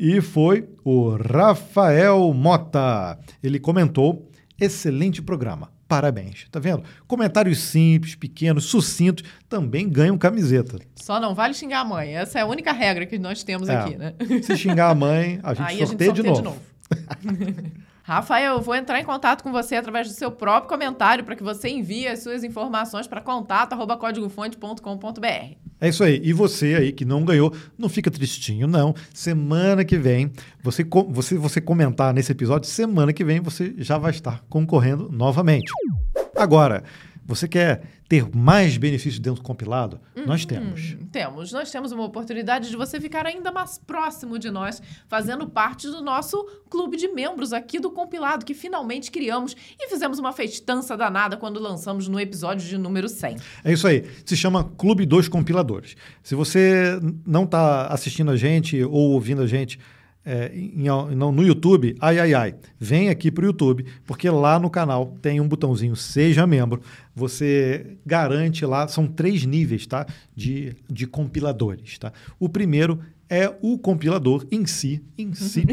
E foi o Rafael Mota. Ele comentou: excelente programa. Parabéns. Tá vendo? Comentários simples, pequenos, sucintos também ganham camiseta. Só não vale xingar a mãe. Essa é a única regra que nós temos é, aqui, né? Se xingar a mãe, a gente, Aí sorteia, a gente sorteia de novo. De novo. Rafael, eu vou entrar em contato com você através do seu próprio comentário para que você envie as suas informações para contato@códigofonte.com.br. É isso aí. E você aí que não ganhou, não fica tristinho, não. Semana que vem, você, você, você comentar nesse episódio, semana que vem você já vai estar concorrendo novamente. Agora, você quer ter mais benefícios dentro do compilado? Uhum, nós temos. Temos. Nós temos uma oportunidade de você ficar ainda mais próximo de nós, fazendo parte do nosso clube de membros aqui do compilado, que finalmente criamos e fizemos uma festança danada quando lançamos no episódio de número 100. É isso aí. Se chama Clube dos Compiladores. Se você não está assistindo a gente ou ouvindo a gente é, em, em, no YouTube, ai, ai, ai, vem aqui para o YouTube, porque lá no canal tem um botãozinho Seja Membro. Você garante lá, são três níveis tá, de, de compiladores. Tá? O primeiro é o compilador em si, em si.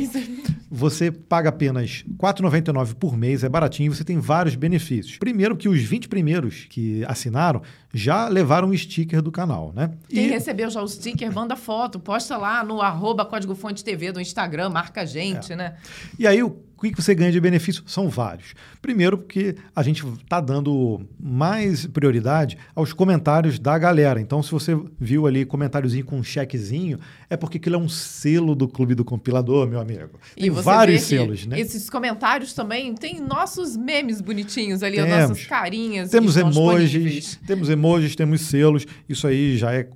você paga apenas R$ 4,99 por mês, é baratinho, você tem vários benefícios. Primeiro que os 20 primeiros que assinaram já levaram o sticker do canal, né? Quem e... recebeu já o sticker, manda foto, posta lá no arroba Código Fonte TV do Instagram, marca a gente, é. né? E aí o o que você ganha de benefício? São vários. Primeiro, porque a gente está dando mais prioridade aos comentários da galera. Então, se você viu ali comentáriozinho com um chequezinho, é porque aquilo é um selo do Clube do Compilador, meu amigo. Tem vários selos, né? Esses comentários também tem nossos memes bonitinhos ali, temos, as nossas carinhas. Temos emojis, temos emojis, temos selos. Isso aí já é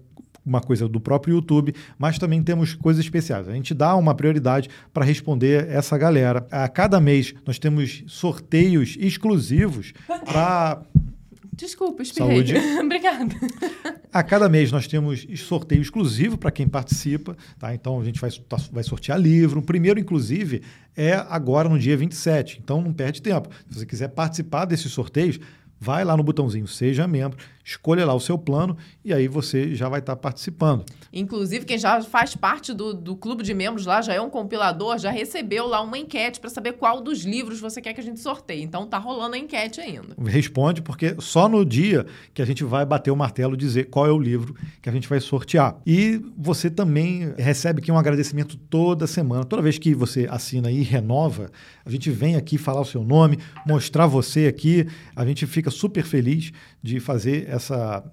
uma coisa do próprio YouTube, mas também temos coisas especiais. A gente dá uma prioridade para responder essa galera. A cada mês nós temos sorteios exclusivos para Desculpa, espirrei. Saúde. Obrigada. A cada mês nós temos sorteio exclusivo para quem participa, tá? Então a gente vai, tá, vai sortear livro. O primeiro, inclusive, é agora no dia 27. Então não perde tempo. Se você quiser participar desses sorteios, vai lá no botãozinho Seja Membro, escolha lá o seu plano e aí você já vai estar tá participando. Inclusive, quem já faz parte do, do clube de membros lá, já é um compilador, já recebeu lá uma enquete para saber qual dos livros você quer que a gente sorteie. Então tá rolando a enquete ainda. Responde, porque só no dia que a gente vai bater o martelo dizer qual é o livro que a gente vai sortear. E você também recebe aqui um agradecimento toda semana. Toda vez que você assina e renova, a gente vem aqui falar o seu nome, mostrar você aqui. A gente fica super feliz de fazer essa,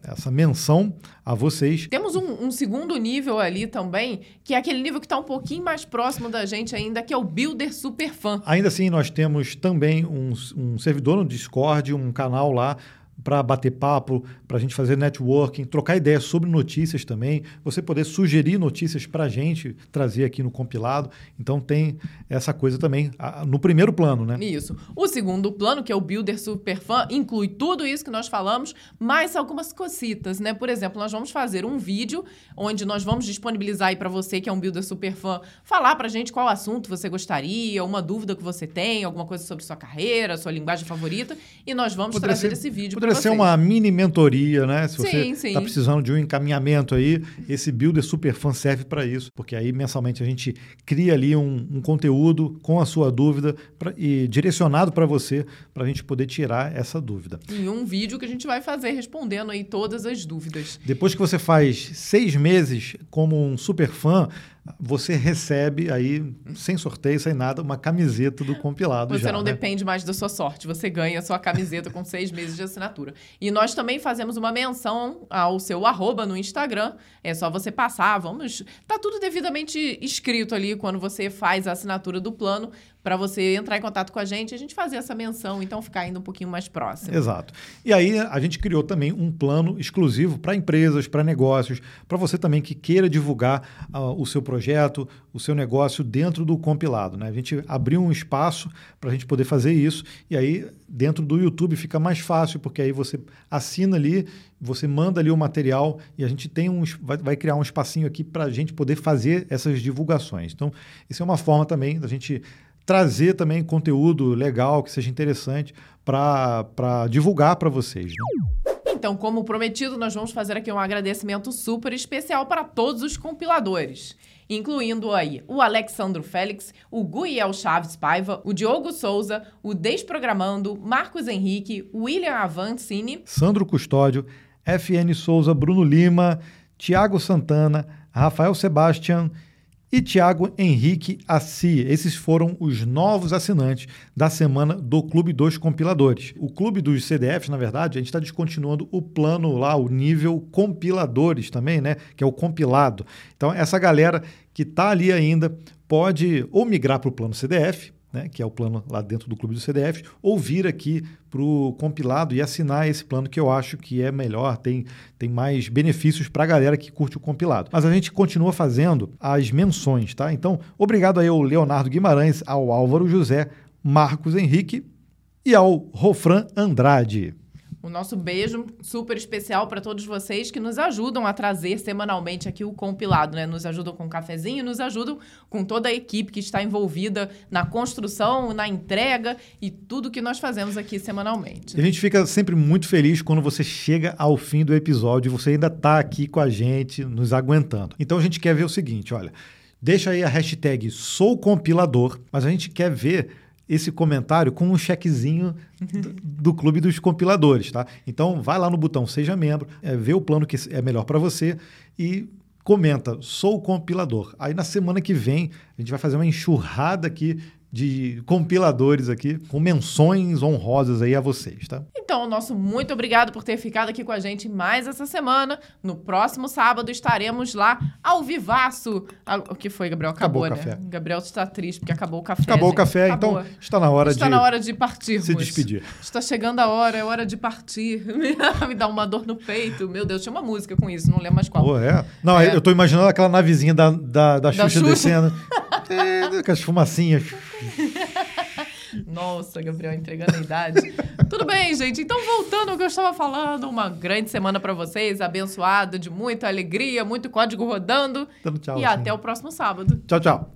essa menção a vocês. Temos um, um segundo nível ali também, que é aquele nível que está um pouquinho mais próximo da gente ainda, que é o Builder Super Fan. Ainda assim, nós temos também um, um servidor no Discord, um canal lá para bater papo, para a gente fazer networking, trocar ideias sobre notícias também, você poder sugerir notícias para a gente trazer aqui no compilado. Então tem essa coisa também no primeiro plano, né? Isso. O segundo plano, que é o Builder Super Fan, inclui tudo isso que nós falamos, mais algumas cositas, né? Por exemplo, nós vamos fazer um vídeo onde nós vamos disponibilizar aí para você que é um Builder Super Fan, falar para a gente qual assunto você gostaria, uma dúvida que você tem, alguma coisa sobre sua carreira, sua linguagem favorita, e nós vamos poderia trazer ser, esse vídeo Poderia ser uma mini mentoria, né? Se sim, você está precisando de um encaminhamento aí, esse Builder Super Fan serve para isso, porque aí mensalmente a gente cria ali um, um conteúdo com a sua dúvida pra, e direcionado para você, para a gente poder tirar essa dúvida. Em um vídeo que a gente vai fazer respondendo aí todas as dúvidas. Depois que você faz seis meses como um super fã, você recebe aí, sem sorteio, sem nada, uma camiseta do compilado. Você já, não né? depende mais da sua sorte, você ganha a sua camiseta com seis meses de assinatura. E nós também fazemos uma menção ao seu arroba no Instagram. É só você passar, vamos. Tá tudo devidamente escrito ali quando você faz a assinatura do plano para você entrar em contato com a gente a gente fazer essa menção, então ficar ainda um pouquinho mais próximo. Exato. E aí a gente criou também um plano exclusivo para empresas, para negócios, para você também que queira divulgar uh, o seu projeto, o seu negócio dentro do compilado. Né? A gente abriu um espaço para a gente poder fazer isso e aí dentro do YouTube fica mais fácil, porque aí você assina ali, você manda ali o material e a gente tem um, vai, vai criar um espacinho aqui para a gente poder fazer essas divulgações. Então, isso é uma forma também da gente trazer também conteúdo legal, que seja interessante para divulgar para vocês. Né? Então, como prometido, nós vamos fazer aqui um agradecimento super especial para todos os compiladores incluindo aí o Alexandro Félix, o Guiel Chaves Paiva, o Diogo Souza, o Desprogramando, Marcos Henrique, William Avancini, Sandro Custódio, FN Souza, Bruno Lima, Tiago Santana, Rafael Sebastian e Tiago Henrique Assi. Esses foram os novos assinantes da semana do Clube dos Compiladores. O Clube dos CDFs, na verdade, a gente está descontinuando o plano lá, o nível compiladores também, né? Que é o compilado. Então, essa galera que está ali ainda pode ou migrar para o plano CDF, né, que é o plano lá dentro do clube do CDF, ou vir aqui para o compilado e assinar esse plano que eu acho que é melhor, tem, tem mais benefícios para a galera que curte o compilado. Mas a gente continua fazendo as menções, tá? Então, obrigado aí ao Leonardo Guimarães, ao Álvaro José, Marcos Henrique e ao Rofran Andrade. O nosso beijo super especial para todos vocês que nos ajudam a trazer semanalmente aqui o compilado, né? Nos ajudam com o cafezinho, nos ajudam com toda a equipe que está envolvida na construção, na entrega e tudo que nós fazemos aqui semanalmente. A gente fica sempre muito feliz quando você chega ao fim do episódio e você ainda está aqui com a gente, nos aguentando. Então a gente quer ver o seguinte, olha, deixa aí a hashtag sou compilador, mas a gente quer ver esse comentário com um chequezinho do, do, clube dos compiladores, tá? Então vai lá no botão seja membro, é, vê o plano que é melhor para você e comenta sou compilador. Aí na semana que vem a gente vai fazer uma enxurrada aqui de compiladores aqui, com menções honrosas aí a vocês, tá? Então, nosso muito obrigado por ter ficado aqui com a gente mais essa semana. No próximo sábado estaremos lá ao vivaço. Ah, o que foi, Gabriel? Acabou, acabou né? Gabriel está triste porque acabou o café. Acabou gente. o café, então acabou. então está na hora está de na hora de partir. Se despedir. Está chegando a hora, é hora de partir. Me dá uma dor no peito. Meu Deus, tinha uma música com isso, não lembro mais qual. Pô, é? Não, é. eu estou imaginando aquela navezinha da, da, da, Xuxa, da Xuxa descendo. com as fumacinhas. Nossa, Gabriel entregando a idade. Tudo bem, gente. Então, voltando ao que eu estava falando, uma grande semana para vocês, abençoada, de muita alegria, muito código rodando. Dando tchau. E assim. até o próximo sábado. Tchau, tchau.